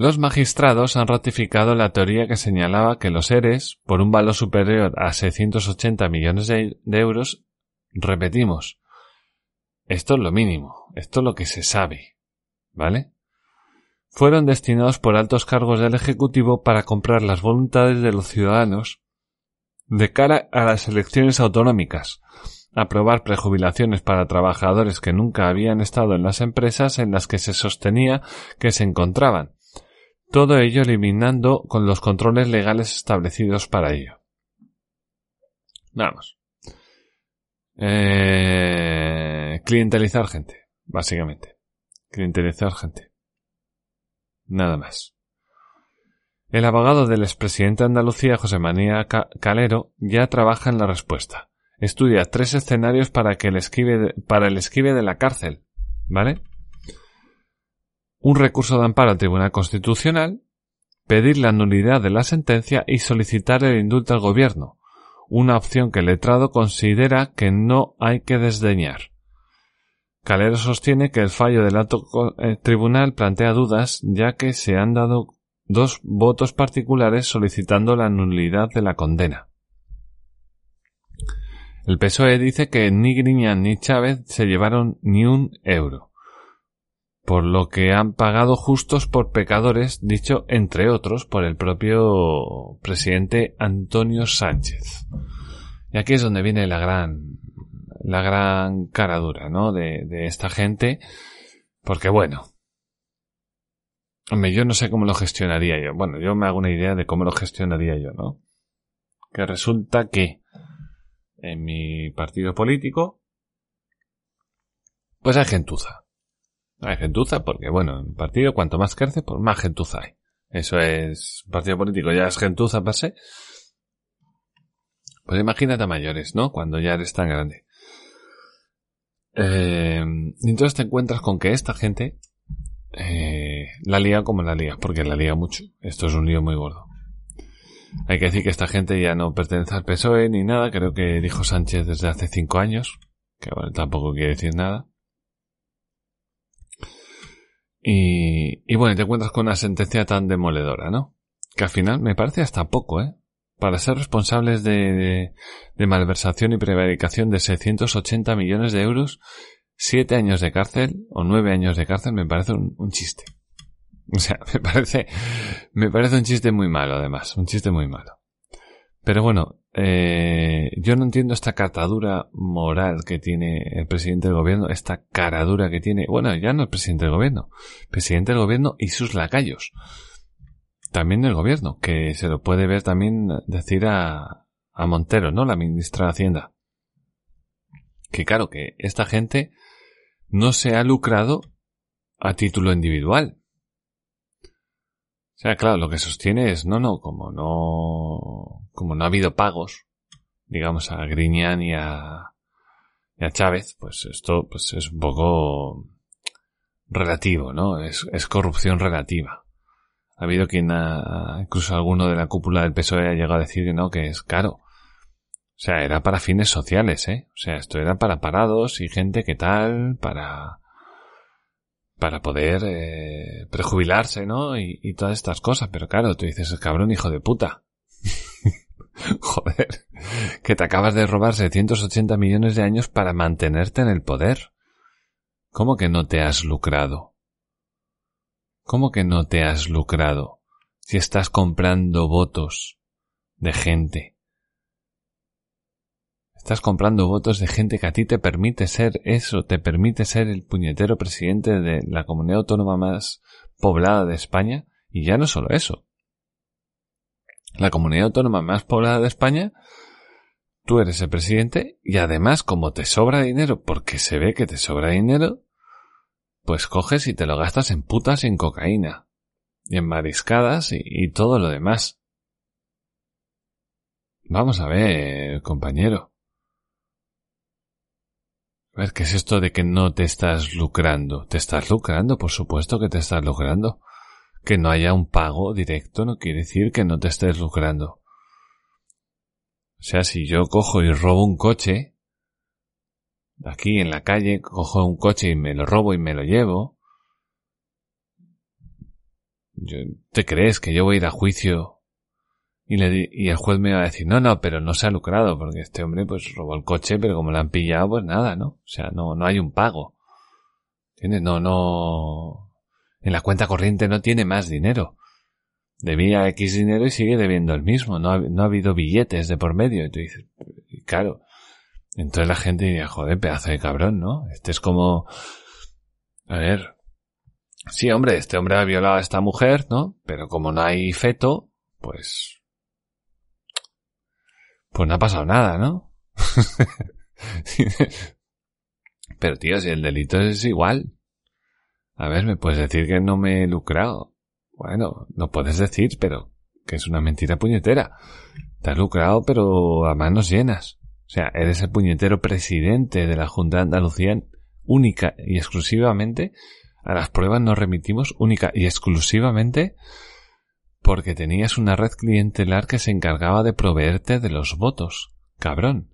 Speaker 1: Los magistrados han ratificado la teoría que señalaba que los seres, por un valor superior a 680 millones de, euros, repetimos, esto es lo mínimo, esto es lo que se sabe, ¿vale? Fueron destinados por altos cargos del Ejecutivo para comprar las voluntades de los ciudadanos de cara a las elecciones autonómicas, aprobar prejubilaciones para trabajadores que nunca habían estado en las empresas en las que se sostenía que se encontraban, todo ello eliminando con los controles legales establecidos para ello. Vamos. Eh, clientelizar gente, básicamente. Clientelizar gente. Nada más. El abogado del expresidente de Andalucía, José María Calero, ya trabaja en la respuesta. Estudia tres escenarios para que el esquive para el esquive de la cárcel, ¿vale? Un recurso de amparo al Tribunal Constitucional, pedir la nulidad de la sentencia y solicitar el indulto al Gobierno, una opción que el letrado considera que no hay que desdeñar. Calero sostiene que el fallo del alto eh, tribunal plantea dudas ya que se han dado dos votos particulares solicitando la nulidad de la condena. El PSOE dice que ni Griñán ni Chávez se llevaron ni un euro por lo que han pagado justos por pecadores, dicho entre otros por el propio presidente Antonio Sánchez. Y aquí es donde viene la gran, la gran cara dura, ¿no? De, de esta gente, porque bueno, hombre, yo no sé cómo lo gestionaría yo. Bueno, yo me hago una idea de cómo lo gestionaría yo, ¿no? Que resulta que en mi partido político, pues hay gentuza hay gentuza porque, bueno, en partido cuanto más crece, pues más gentuza hay. Eso es, partido político ya es gentuza pase. Pues imagínate a mayores, ¿no? Cuando ya eres tan grande. Eh, entonces te encuentras con que esta gente eh, la lía como la lía, porque la lía mucho. Esto es un lío muy gordo. Hay que decir que esta gente ya no pertenece al PSOE ni nada, creo que dijo Sánchez desde hace cinco años, que bueno, tampoco quiere decir nada. Y, y bueno, te encuentras con una sentencia tan demoledora, ¿no? Que al final me parece hasta poco, ¿eh? Para ser responsables de, de, malversación y prevaricación de 680 millones de euros, siete años de cárcel o nueve años de cárcel me parece un, un chiste. O sea, me parece, me parece un chiste muy malo, además, un chiste muy malo. Pero bueno, eh, yo no entiendo esta catadura moral que tiene el presidente del gobierno, esta caradura que tiene, bueno, ya no el presidente del gobierno, presidente del gobierno y sus lacayos. También el gobierno, que se lo puede ver también decir a, a Montero, ¿no? La ministra de Hacienda. Que claro, que esta gente no se ha lucrado a título individual. Sea, claro, lo que sostiene es, no, no, como no, como no ha habido pagos, digamos, a Griñán y a, y a Chávez, pues esto pues es un poco relativo, ¿no? Es, es corrupción relativa. Ha habido quien ha, incluso alguno de la cúpula del PSOE ha llegado a decir que no, que es caro. O sea, era para fines sociales, ¿eh? O sea, esto era para parados y gente que tal, para, para poder eh, prejubilarse, ¿no? Y, todas estas cosas. Pero claro, tú dices, cabrón, hijo de puta. Joder, que te acabas de robar 780 millones de años para mantenerte en el poder. ¿Cómo que no te has lucrado? ¿Cómo que no te has lucrado si estás comprando votos de gente? Estás comprando votos de gente que a ti te permite ser eso, te permite ser el puñetero presidente de la comunidad autónoma más poblada de España. Y ya no solo eso la comunidad autónoma más poblada de España, tú eres el presidente y además como te sobra dinero, porque se ve que te sobra dinero, pues coges y te lo gastas en putas y en cocaína, y en mariscadas y, todo lo demás. Vamos a ver, compañero. A ver, ¿qué es esto de que no te estás lucrando? ¿Te estás lucrando? Por supuesto que te estás lucrando. Que no haya un pago directo no quiere decir que no te estés lucrando. O sea, si yo cojo y robo un coche, aquí en la calle, cojo un coche y me lo robo y me lo llevo, ¿te crees que yo voy a ir a juicio y, le y el juez me va a decir, no, no, pero no se ha lucrado, porque este hombre pues robó el coche, pero como lo han pillado, pues nada, ¿no? O sea, no, no hay un pago. ¿Entiendes? No, no, en la cuenta corriente no tiene más dinero. Debía X dinero y sigue debiendo el mismo. No ha, no ha habido billetes de por medio. Y tú dices, claro. Entonces la gente diría, joder, pedazo de cabrón, ¿no? Este es como, a ver, sí, hombre, este hombre ha violado a esta mujer, ¿no? Pero como no hay feto, pues, pues no ha pasado nada, ¿no? Pero tío, si el delito es igual, a ver, ¿me puedes decir que no me he lucrado? Bueno, no puedes decir, pero que es una mentira puñetera. Te has lucrado, pero a manos llenas. O sea, eres el puñetero presidente de la Junta de Andalucía única y exclusivamente. A las pruebas nos remitimos única y exclusivamente porque tenías una red clientelar que se encargaba de proveerte de los votos. Cabrón.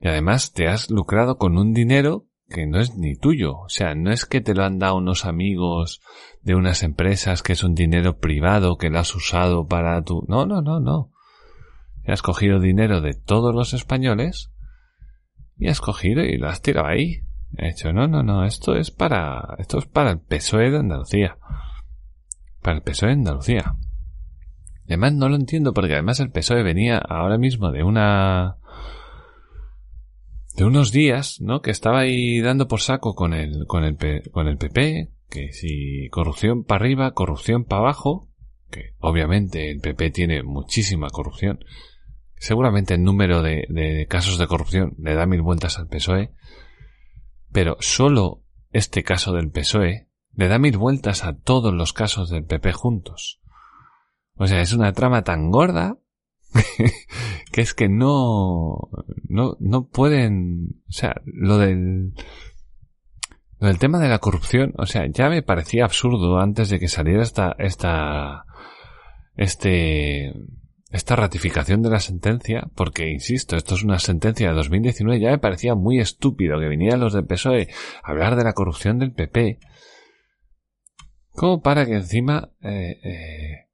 Speaker 1: Y además te has lucrado con un dinero que no es ni tuyo. O sea, no es que te lo han dado unos amigos de unas empresas que es un dinero privado que lo has usado para tu... No, no, no, no. Has cogido dinero de todos los españoles y has cogido y lo has tirado ahí. He dicho, no, no, no, esto es para, esto es para el PSOE de Andalucía. Para el PSOE de Andalucía. Además no lo entiendo porque además el PSOE venía ahora mismo de una de unos días, ¿no? Que estaba ahí dando por saco con el, con el, con el PP, que si corrupción para arriba, corrupción para abajo, que obviamente el PP tiene muchísima corrupción. Seguramente el número de, de casos de corrupción le da mil vueltas al PSOE, pero solo este caso del PSOE le da mil vueltas a todos los casos del PP juntos. O sea, es una trama tan gorda que es que no, no, no pueden, o sea, lo del, lo del tema de la corrupción, o sea, ya me parecía absurdo antes de que saliera esta, esta, este, esta ratificación de la sentencia, porque insisto, esto es una sentencia de 2019, ya me parecía muy estúpido que vinieran los del PSOE a hablar de la corrupción del PP, como para que encima, eh, eh,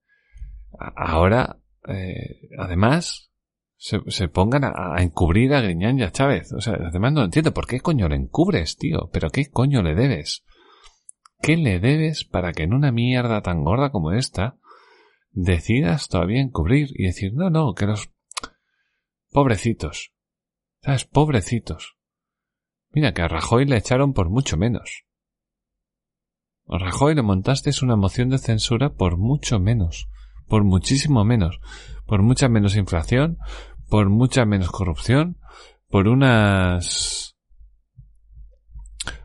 Speaker 1: ahora eh, además, se, se pongan a, encubrir a Griñán y a Chávez. O sea, además no entiendo. ¿Por qué coño le encubres, tío? ¿Pero qué coño le debes? ¿Qué le debes para que en una mierda tan gorda como esta decidas todavía encubrir y decir, no, no, que los pobrecitos. ¿Sabes? Pobrecitos. Mira, que a Rajoy le echaron por mucho menos. Rajoy le montaste una moción de censura por mucho menos por muchísimo menos, por mucha menos inflación, por mucha menos corrupción, por unas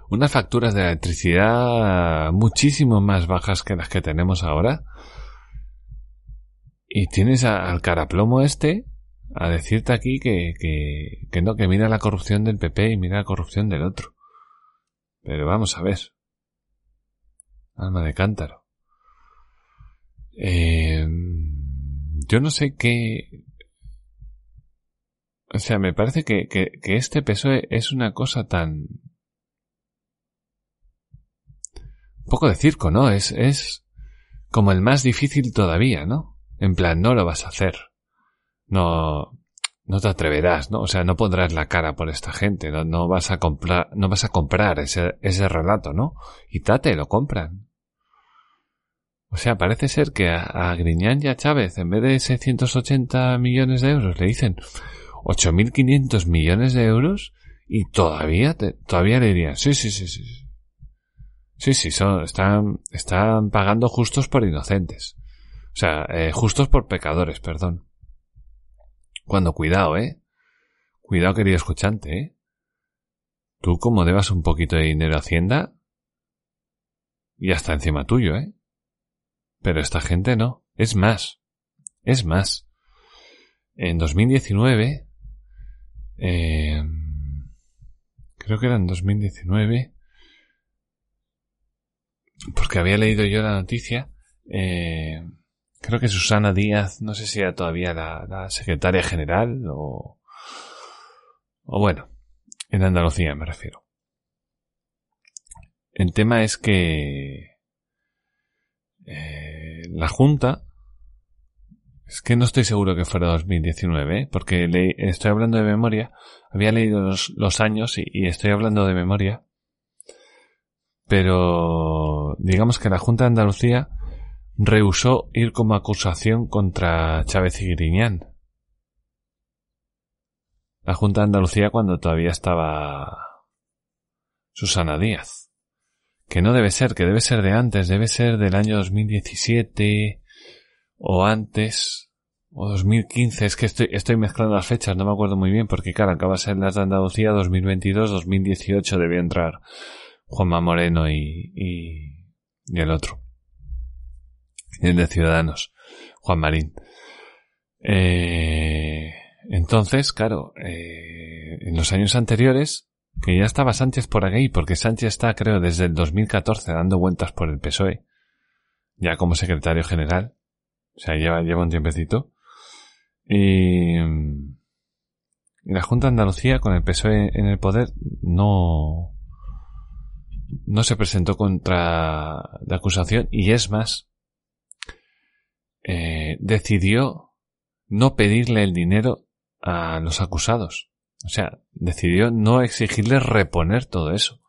Speaker 1: unas facturas de electricidad muchísimo más bajas que las que tenemos ahora. Y tienes al caraplomo este a decirte aquí que, que, que no, que mira la corrupción del PP y mira la corrupción del otro. Pero vamos a ver. Alma de cántaro. Eh, yo no sé qué... O sea, me parece que, que, que este PSOE es una cosa tan... Un poco de circo, ¿no? Es, es como el más difícil todavía, ¿no? En plan, no lo vas a hacer. No, no te atreverás, ¿no? O sea, no pondrás la cara por esta gente, no, vas a comprar, no vas a comprar ese, ese relato, ¿no? Y tate, lo compran. O sea, parece ser que a, Griñán y a Chávez, en vez de 680 millones de euros, le dicen 8.500 millones de euros y todavía, todavía le dirían, sí, sí, sí, sí. Sí, sí, son, están, están pagando justos por inocentes. O sea, eh, justos por pecadores, perdón. Cuando cuidado, eh. Cuidado, querido escuchante, eh. Tú como debas un poquito de dinero a Hacienda, y hasta encima tuyo, eh. Pero esta gente no. Es más. Es más. en 2019, eh, creo que era en 2019, porque había leído yo la noticia, eh, creo que Susana Díaz, no sé si era todavía la, secretaria general o, o bueno, en Andalucía me refiero. El tema es que eh, la Junta es que no estoy seguro que fuera 2019, ¿eh? porque estoy hablando de memoria. Había leído los, años y, estoy hablando de memoria. Pero digamos que la Junta de Andalucía rehusó ir como acusación contra Chávez y Griñán. La Junta de Andalucía cuando todavía estaba Susana Díaz. Que no debe ser, que debe ser de antes, debe ser del año 2017 o antes, o 2015, es que estoy, estoy mezclando las fechas, no me acuerdo muy bien, porque claro, acaba de ser las de Andalucía 2022, 2018 debía entrar Juanma Moreno y, y el otro. De Ciudadanos, Juan Marín. Eh, entonces, claro, eh, en los años anteriores, que ya estaba Sánchez por aquí, porque Sánchez está, creo, desde el 2014 dando vueltas por el PSOE, ya como secretario general, o sea, lleva, lleva un tiempecito. Y, la Junta de Andalucía, con el PSOE en el poder, no, no se presentó contra la acusación y es más, eh, decidió no pedirle el dinero a los acusados. O sea, decidió no exigirle reponer todo eso.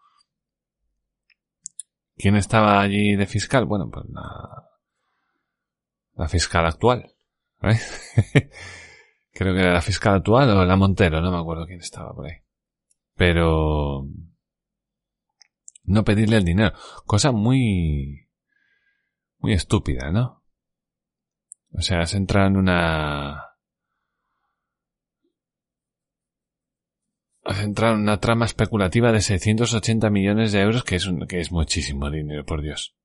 Speaker 1: ¿Quién estaba allí de fiscal? Bueno, pues la, la fiscal actual. ¿eh? Creo que era la fiscal actual o la Montero, no me acuerdo quién estaba por ahí. Pero no pedirle el dinero, cosa muy muy estúpida, ¿no? O sea, se entra en una has entrado en una trama especulativa de 680 millones de euros, que es, un, que es muchísimo dinero, por Dios.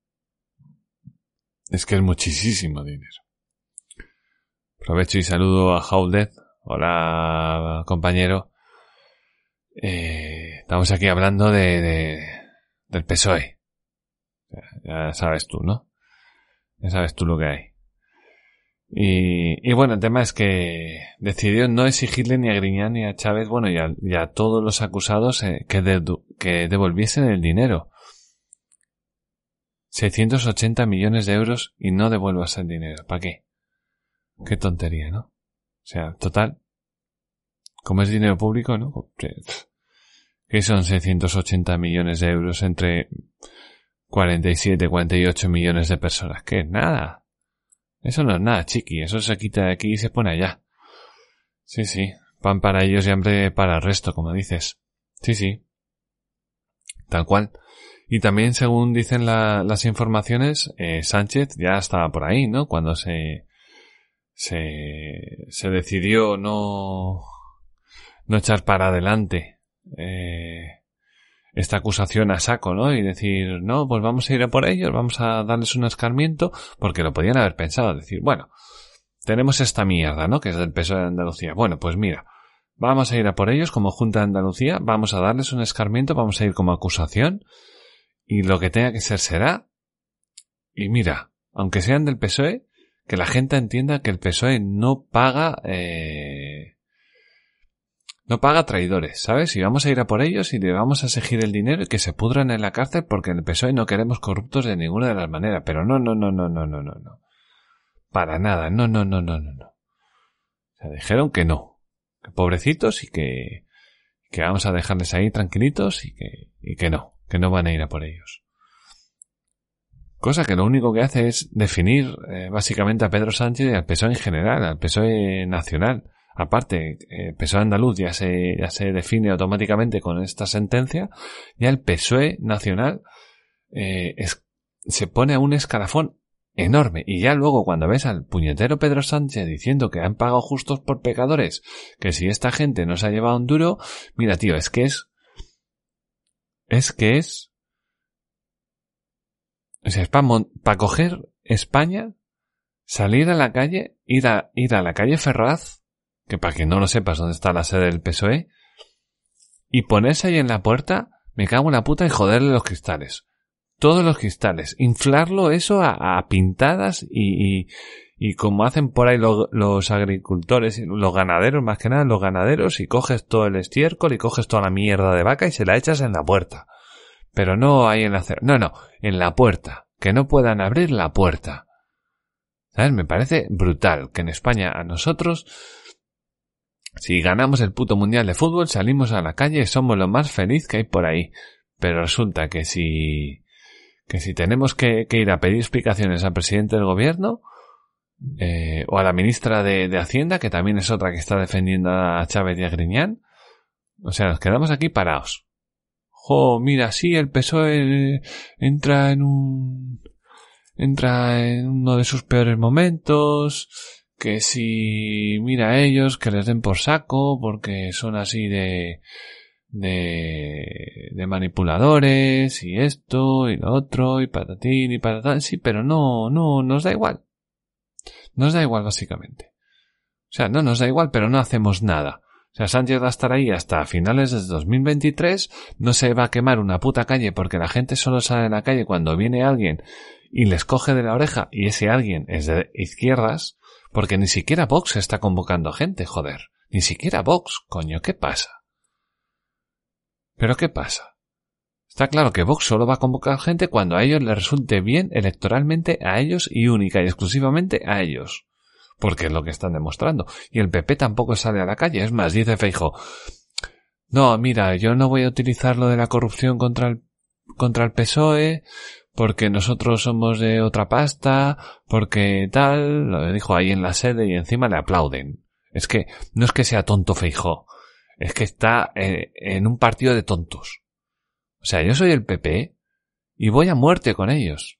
Speaker 1: Es que es muchísimo dinero. Aprovecho y saludo a Howlett. Hola, compañero. Eh, estamos aquí hablando de, del PSOE. Ya, sabes tú, ¿no? Ya sabes tú lo que hay. Y, y, bueno, el tema es que decidió no exigirle ni a Griñán ni a Chávez, bueno, y a, todos los acusados eh, que, que devolviesen el dinero. 680 millones de euros y no devuelvas el dinero. ¿Para qué? Qué tontería, ¿no? O sea, total. Como es dinero público, ¿no? ¿Qué son 680 millones de euros entre 47, 48 millones de personas? ¿Qué? Nada. Eso no es nada, chiqui. Eso se quita de aquí y se pone allá. Sí, sí. Pan para ellos y hambre para el resto, como dices. Sí, sí. Tal cual. Y también, según dicen las informaciones, eh, Sánchez ya estaba por ahí, ¿no? Cuando se, se, se decidió no, no echar para adelante eh, esta acusación a saco, ¿no? Y decir, no, pues vamos a ir a por ellos, vamos a darles un escarmiento, porque lo podían haber pensado, decir, bueno, tenemos esta mierda, ¿no? Que es del peso de Andalucía. Bueno, pues mira, vamos a ir a por ellos como Junta de Andalucía, vamos a darles un escarmiento, vamos a ir como acusación, y lo que tenga que ser será. Y mira, aunque sean del PSOE, que la gente entienda que el PSOE no paga, eh, no paga traidores, ¿sabes? Y vamos a ir a por ellos y le vamos a exigir el dinero y que se pudran en la cárcel porque en el PSOE no queremos corruptos de ninguna de las maneras. Pero no, no, no, no, no, no, no, no. Para nada, no, no, no, no, no, no. O sea, dijeron que no. Que pobrecitos y que, que vamos a dejarles ahí tranquilitos y que, y que no que no van a ir a por ellos. Cosa que lo único que hace es definir eh, básicamente a Pedro Sánchez y al PSOE en general, al PSOE nacional. Aparte, el PSOE andaluz ya se, ya se define automáticamente con esta sentencia, ya el PSOE nacional eh, se pone a un escalafón enorme. Y ya luego cuando ves al puñetero Pedro Sánchez diciendo que han pagado justos por pecadores, que si esta gente no se ha llevado un duro, mira tío, es que es es que es... O sea, es para coger España, salir a la calle, ir a, ir a la calle Ferraz que para que no lo sepas dónde está la sede del PSOE, y ponerse ahí en la puerta, me cago en la puta y joderle los cristales. Todos los cristales. Inflarlo eso a, pintadas y, y, como hacen por ahí los agricultores, los ganaderos, más que nada los ganaderos, y coges todo el estiércol y coges toda la mierda de vaca y se la echas en la puerta. Pero no ahí en la no, no, en la puerta. Que no puedan abrir la puerta. ¿Sabes? Me parece brutal que en España a nosotros si ganamos el puto mundial de fútbol, salimos a la calle y somos lo más feliz que hay por ahí. Pero resulta que si, que si tenemos que, ir a pedir explicaciones al presidente del gobierno, eh, o a la ministra de, Hacienda, que también es otra que está defendiendo a Chávez y a Griñán, o sea, nos quedamos aquí parados. Jo, mira, sí, el PSOE entra en un, entra en uno de sus peores momentos, que si mira a ellos, que les den por saco, porque son así de, de, de manipuladores, y esto, y lo otro, y patatín, y patatán, sí, pero no, no, nos da igual. Nos da igual, básicamente. O sea, no nos da igual, pero no hacemos nada. O sea, Sánchez va a estar ahí hasta finales de 2023, no se va a quemar una puta calle porque la gente solo sale a la calle cuando viene alguien y les coge de la oreja y ese alguien es de izquierdas, porque ni siquiera Vox está convocando gente, joder. Ni siquiera Vox, coño, ¿qué pasa? ¿Pero qué pasa? Está claro que Vox solo va a convocar gente cuando a ellos les resulte bien electoralmente a ellos y única y exclusivamente a ellos. Porque es lo que están demostrando. Y el PP tampoco sale a la calle. Es más, dice Feijo. No, mira, yo no voy a utilizar lo de la corrupción contra el, contra el PSOE porque nosotros somos de otra pasta, porque tal, lo dijo ahí en la sede y encima le aplauden. Es que no es que sea tonto Feijó, es que está eh, en, un partido de tontos. O sea, yo soy el PP y voy a muerte con ellos.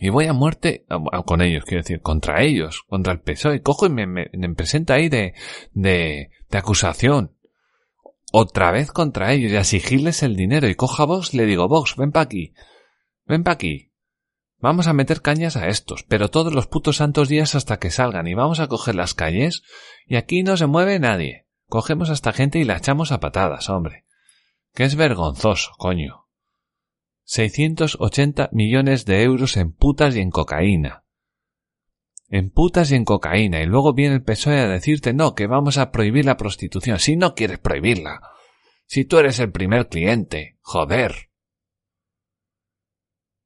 Speaker 1: Y voy a muerte con ellos, quiero decir, contra ellos, contra el PSOE. Cojo y me, presenta ahí de, de, de acusación. Otra vez contra ellos y a exigirles el dinero. Y coja a Vox, le digo, Vox, ven pa' aquí. Ven pa' aquí. Vamos a meter cañas a estos, pero todos los putos santos días hasta que salgan y vamos a coger las calles y aquí no se mueve nadie. Cogemos a esta gente y la echamos a patadas, hombre. Que es vergonzoso, coño. 680 millones de euros en putas y en cocaína. En putas y en cocaína. Y luego viene el PSOE a decirte no, que vamos a prohibir la prostitución. Si no quieres prohibirla. Si tú eres el primer cliente. Joder.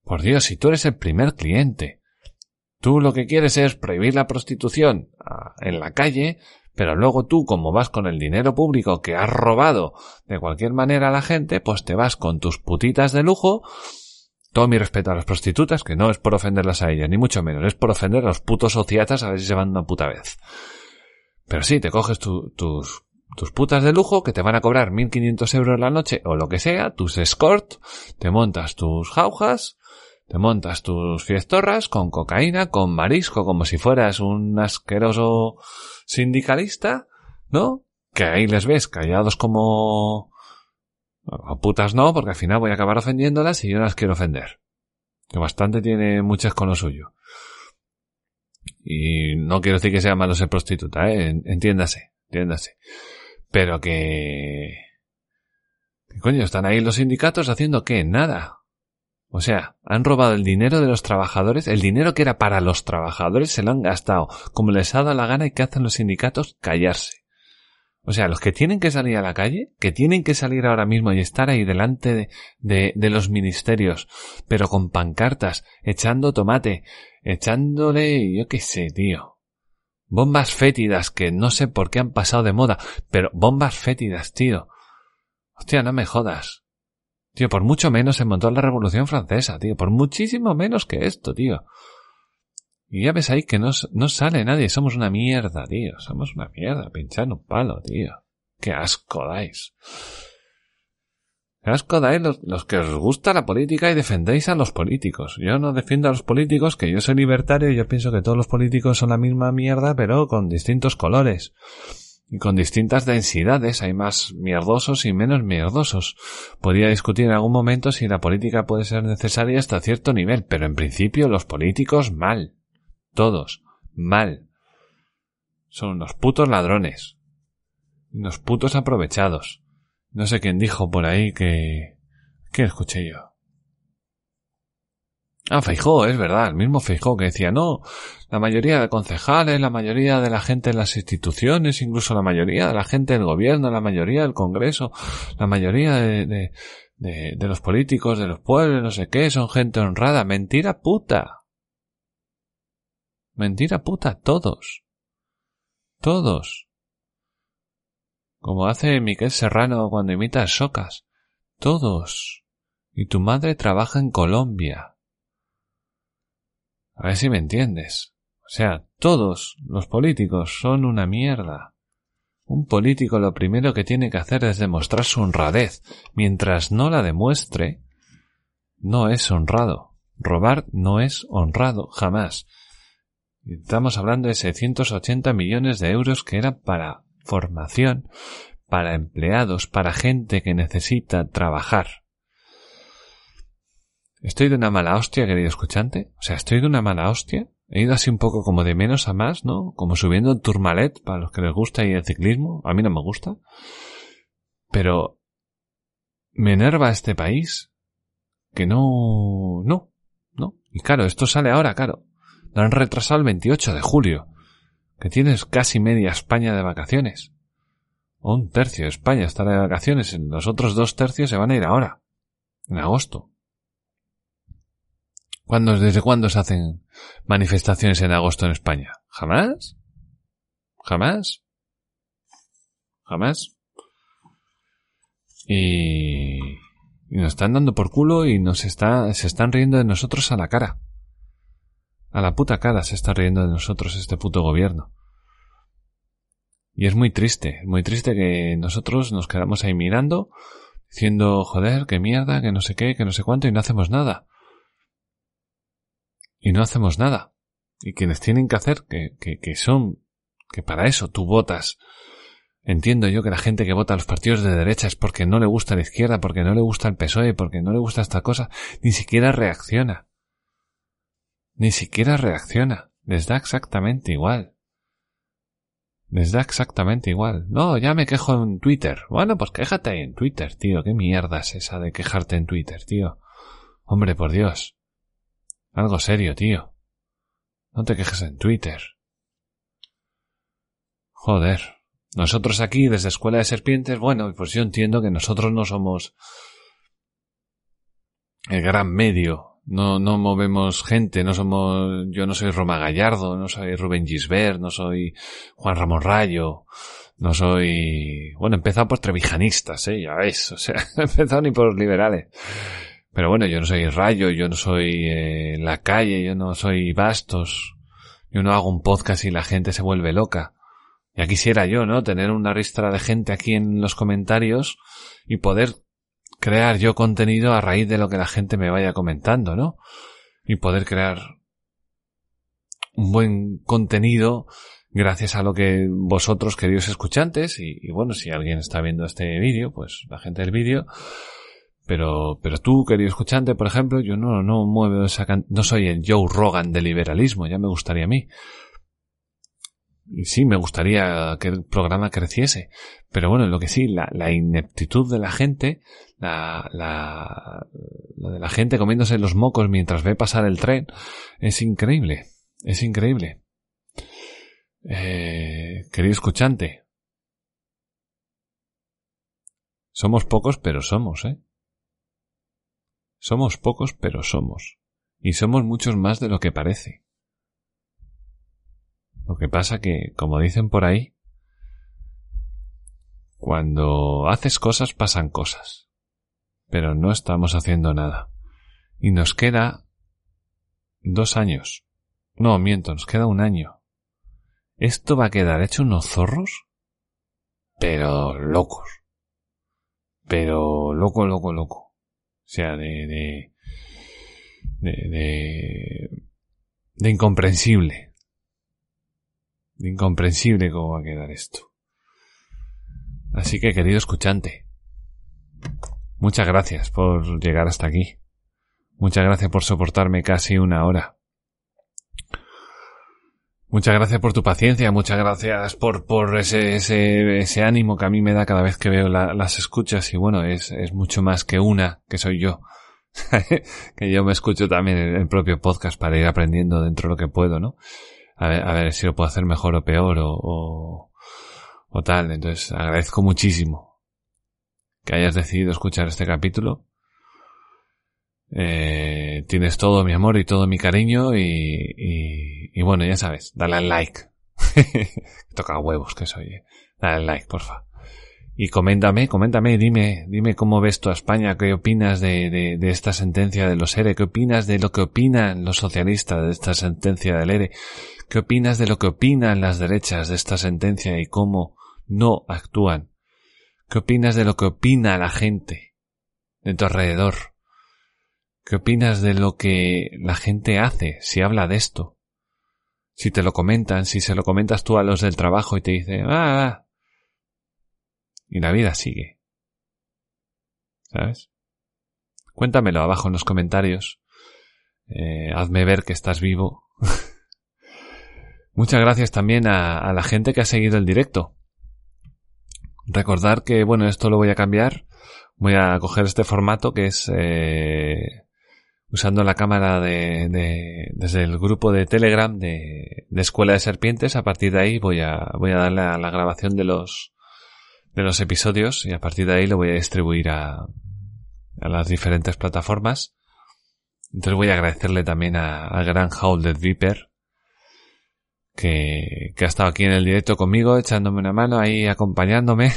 Speaker 1: Por Dios, si tú eres el primer cliente, tú lo que quieres es prohibir la prostitución ah, en la calle, pero luego tú, como vas con el dinero público que has robado de cualquier manera a la gente, pues te vas con tus putitas de lujo. Todo mi respeto a las prostitutas, que no es por ofenderlas a ellas, ni mucho menos, es por ofender a los putos sociatas a ver si se van una puta vez. Pero sí, te coges tus, putas de lujo que te van a cobrar 1500 euros la noche o lo que sea, tus escort, te montas tus jaujas, te montas tus fiestorras con cocaína, con marisco, como si fueras un asqueroso sindicalista, ¿no? Que ahí les ves callados como... A putas no, porque al final voy a acabar ofendiéndolas y yo las quiero ofender. Que bastante tiene muchas con lo suyo. Y no quiero decir que sea malo ser prostituta, ¿eh? Entiéndase, entiéndase. Pero que... ¿Qué coño? ¿Están ahí los sindicatos haciendo qué? Nada. O sea, han robado el dinero de los trabajadores, el dinero que era para los trabajadores se lo han gastado como les ha dado la gana y que hacen los sindicatos callarse. O sea, los que tienen que salir a la calle, que tienen que salir ahora mismo y estar ahí delante de, de, de los ministerios, pero con pancartas, echando tomate, echándole, yo qué sé, tío. Bombas fétidas que no sé por qué han pasado de moda, pero bombas fétidas, tío. Hostia, no me jodas. Tío, por mucho menos se montó la Revolución Francesa, tío. Por muchísimo menos que esto, tío. Y ya ves ahí que no, no sale nadie. Somos una mierda, tío. Somos una mierda. Pinchando un palo, tío. Qué asco dais. Qué asco dais los, los, que os gusta la política y defendéis a los políticos. Yo no defiendo a los políticos, que yo soy libertario y yo pienso que todos los políticos son la misma mierda, pero con distintos colores y con distintas densidades, hay más mierdosos y menos mierdosos. Podría discutir en algún momento si la política puede ser necesaria hasta cierto nivel, pero en principio los políticos mal. Todos. Mal. Son unos putos ladrones. Unos putos aprovechados. No sé quién dijo por ahí que... ¿Qué escuché yo? Ah, Feijó, es verdad, el mismo Feijó que decía, no, la mayoría de concejales, la mayoría de la gente en las instituciones, incluso la mayoría de la gente del gobierno, la mayoría del Congreso, la mayoría de, de, de, de los políticos, de los pueblos, no sé qué, son gente honrada. Mentira puta. Mentira puta, todos. Todos. Como hace Miquel Serrano cuando imita a Socas. Todos. Y tu madre trabaja en Colombia. A ver si me entiendes. O sea, todos los políticos son una mierda. Un político lo primero que tiene que hacer es demostrar su honradez. Mientras no la demuestre, no es honrado. Robar no es honrado, jamás. Estamos hablando de 680 millones de euros que eran para formación, para empleados, para gente que necesita trabajar. Estoy de una mala hostia, querido escuchante. O sea, estoy de una mala hostia. He ido así un poco como de menos a más, ¿no? Como subiendo el Tourmalet para los que les gusta y el ciclismo. A mí no me gusta. Pero me enerva este país que no, no, no. Y claro, esto sale ahora, claro. Lo han retrasado el 28 de julio. Que tienes casi media España de vacaciones. O un tercio de España estará de vacaciones. Los otros dos tercios se van a ir ahora. En agosto. ¿Cuándo, ¿Desde cuándo se hacen manifestaciones en agosto en España? ¿Jamás? ¿Jamás? ¿Jamás? Y, y nos están dando por culo y nos está, se están riendo de nosotros a la cara. A la puta cara se está riendo de nosotros este puto gobierno. Y es muy triste, muy triste que nosotros nos quedamos ahí mirando, diciendo, joder, qué mierda, que no sé qué, que no sé cuánto, y no hacemos nada y no hacemos nada. Y quienes tienen que hacer, que, que, que son, que para eso tú votas. Entiendo yo que la gente que vota a los partidos de derecha es porque no le gusta la izquierda, porque no le gusta el PSOE, porque no le gusta esta cosa, ni siquiera reacciona. Ni siquiera reacciona. Les da exactamente igual. Les da exactamente igual. No, ya me quejo en Twitter. Bueno, pues quéjate en Twitter, tío. ¿Qué mierda es esa de quejarte en Twitter, tío? Hombre, por Dios. Algo serio, tío. No te quejes en Twitter. Joder. Nosotros aquí, desde Escuela de Serpientes, bueno, pues yo entiendo que nosotros no somos el gran medio. No, no movemos gente, no somos, yo no soy Roma Gallardo, no soy Rubén Gisbert, no soy Juan Ramón Rayo, no soy, bueno, he empezado por trevijanistas, eh, ya ves, o sea, he empezado ni por los liberales. Pero bueno, yo no soy Rayo, yo no soy eh, La Calle, yo no soy Bastos. Yo no hago un podcast y la gente se vuelve loca. Ya quisiera yo, ¿no? Tener una ristra de gente aquí en los comentarios y poder crear yo contenido a raíz de lo que la gente me vaya comentando, ¿no? Y poder crear un buen contenido gracias a lo que vosotros, queridos escuchantes, y, y bueno, si alguien está viendo este vídeo, pues la gente del vídeo, pero, pero tú, querido escuchante, por ejemplo, yo no, no muevo esa no soy el Joe Rogan del liberalismo, ya me gustaría a mí. Y sí, me gustaría que el programa creciese. Pero bueno, lo que sí, la, la ineptitud de la gente, la, la, la de la gente comiéndose los mocos mientras ve pasar el tren, es increíble. Es increíble. Eh, querido escuchante. Somos pocos, pero somos, ¿eh? Somos pocos, pero somos. Y somos muchos más de lo que parece. Lo que pasa que, como dicen por ahí, cuando haces cosas pasan cosas. Pero no estamos haciendo nada. Y nos queda dos años. No, miento, nos queda un año. Esto va a quedar hecho unos zorros, pero locos. Pero loco, loco, loco. O sea, de, de, de, de, de incomprensible. De incomprensible cómo va a quedar esto. Así que, querido escuchante, muchas gracias por llegar hasta aquí. Muchas gracias por soportarme casi una hora. Muchas gracias por tu paciencia, muchas gracias por, por ese, ese, ese ánimo que a mí me da cada vez que veo las escuchas y bueno, es, es mucho más que una, que soy yo. que yo me escucho también el, el, propio podcast para ir aprendiendo dentro de lo que puedo, ¿no? A ver, a ver si lo puedo hacer mejor o peor o, o, o tal. Entonces agradezco muchísimo que hayas decidido escuchar este capítulo. Eh, tienes todo mi amor y todo mi cariño y, y, y bueno, ya sabes, dale al like. Toca huevos que soy. Eh. Dale al like, porfa. Y coméntame, coméntame, dime, dime cómo ves tú a España, qué opinas de, de, de, esta sentencia de los ERE, qué opinas de lo que opinan los socialistas de esta sentencia del ERE, qué opinas de lo que opinan las derechas de esta sentencia y cómo no actúan, qué opinas de lo que opina la gente de tu alrededor, qué opinas de lo que la gente hace si habla de esto, si te lo comentan, si se lo comentas tú a los del trabajo y te dicen, ah, y la vida sigue. ¿Sabes? Cuéntamelo abajo en los comentarios. Eh, hazme ver que estás vivo. Muchas gracias también a, a, la gente que ha seguido el directo. Recordar que, bueno, esto lo voy a cambiar. Voy a coger este formato que es eh, usando la cámara de, de, desde el grupo de Telegram de, de Escuela de Serpientes. A partir de ahí voy a, voy a darle a la grabación de los, de los episodios y a partir de ahí lo voy a distribuir a, a las diferentes plataformas. Entonces voy a agradecerle también al gran Howl de Viper que, que ha estado aquí en el directo conmigo, echándome una mano ahí, acompañándome.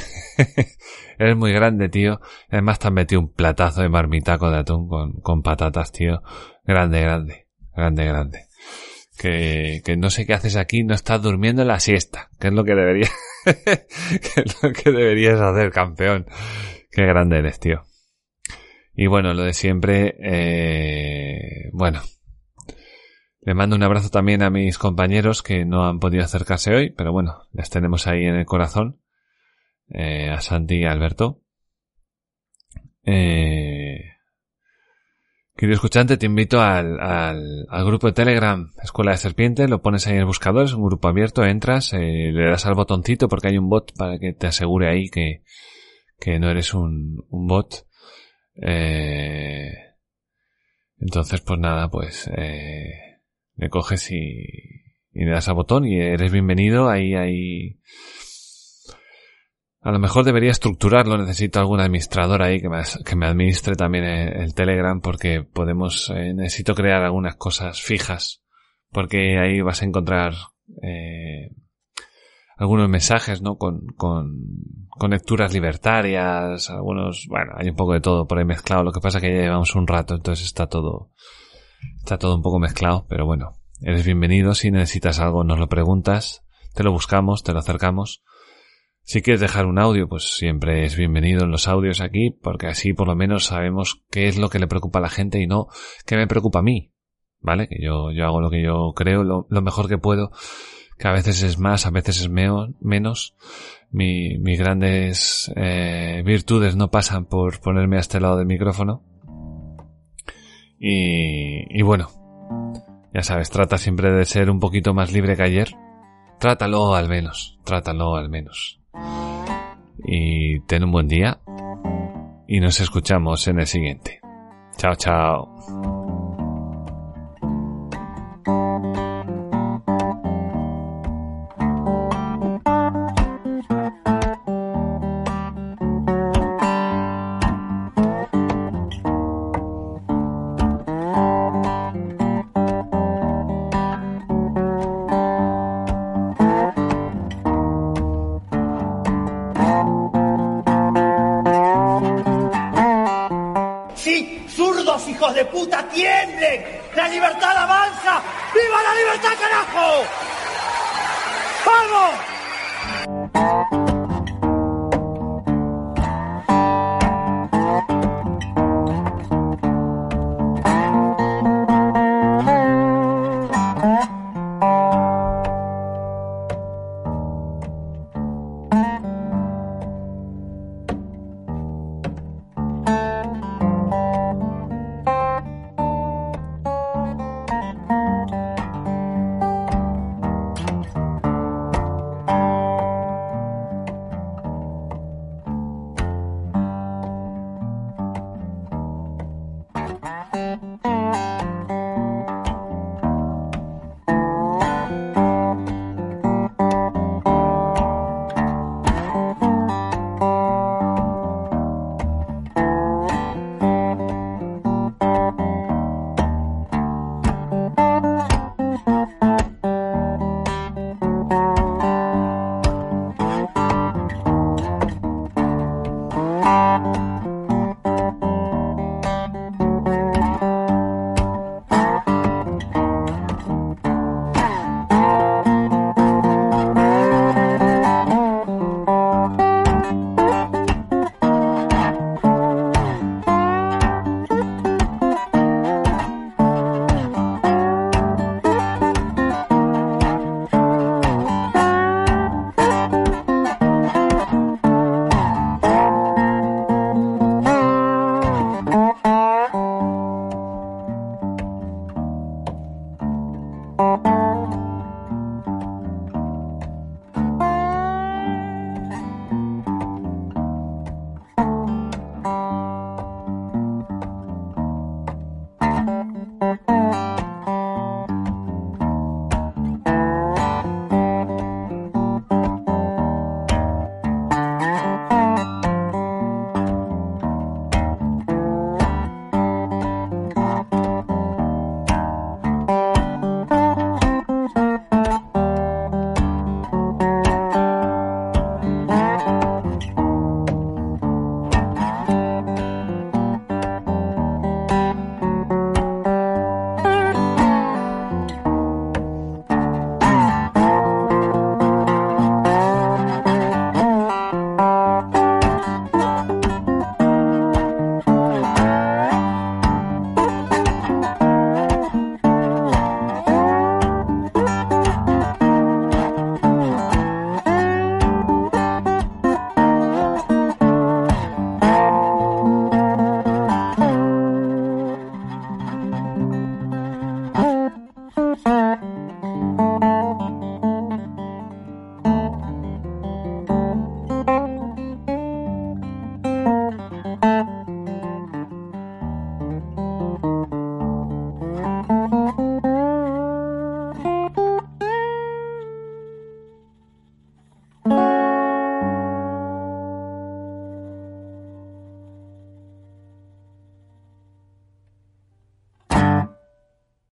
Speaker 1: Eres muy grande, tío. Además te han metido un platazo de marmitaco de atún con, con patatas, tío. Grande, grande, grande, grande. Que, que no sé qué haces aquí, no estás durmiendo en la siesta, que es lo que debería, que es lo que deberías hacer, campeón. Qué grande eres, tío. Y bueno, lo de siempre, eh, bueno. Le mando un abrazo también a mis compañeros que no han podido acercarse hoy, pero bueno, les tenemos ahí en el corazón. Eh, a Santi y a Alberto. Eh, Querido escuchante, te invito al, al, al, grupo de Telegram Escuela de Serpientes, lo pones ahí en el buscador, es un grupo abierto, entras, eh, le das al botoncito porque hay un bot para que te asegure ahí que, que no eres un, un bot. Eh, entonces, pues nada, pues eh, le coges y, le das al botón y eres bienvenido, ahí hay... A lo mejor debería estructurarlo, necesito algún administrador ahí que me, que me administre también el, Telegram porque podemos, eh, necesito crear algunas cosas fijas porque ahí vas a encontrar eh, algunos mensajes, ¿no? Con, con, con, lecturas libertarias, algunos, bueno, hay un poco de todo por ahí mezclado, lo que pasa es que ya llevamos un rato, entonces está todo, está todo un poco mezclado, pero bueno, eres bienvenido, si necesitas algo nos lo preguntas, te lo buscamos, te lo acercamos si quieres dejar un audio, pues siempre es bienvenido en los audios aquí, porque así por lo menos sabemos qué es lo que le preocupa a la gente y no qué me preocupa a mí. ¿Vale? Que yo, yo hago lo que yo creo, lo, lo mejor que puedo, que a veces es más, a veces es meo, menos. Mi, mis grandes eh, virtudes no pasan por ponerme a este lado del micrófono. Y, bueno, ya sabes, trata siempre de ser un poquito más libre que ayer. Trátalo al menos, trátalo al menos y ten un buen día y nos escuchamos en el siguiente. Chao, chao.
Speaker 3: De puta, tiemblen. La libertad avanza. ¡Viva la libertad, carajo! ¡Vamos!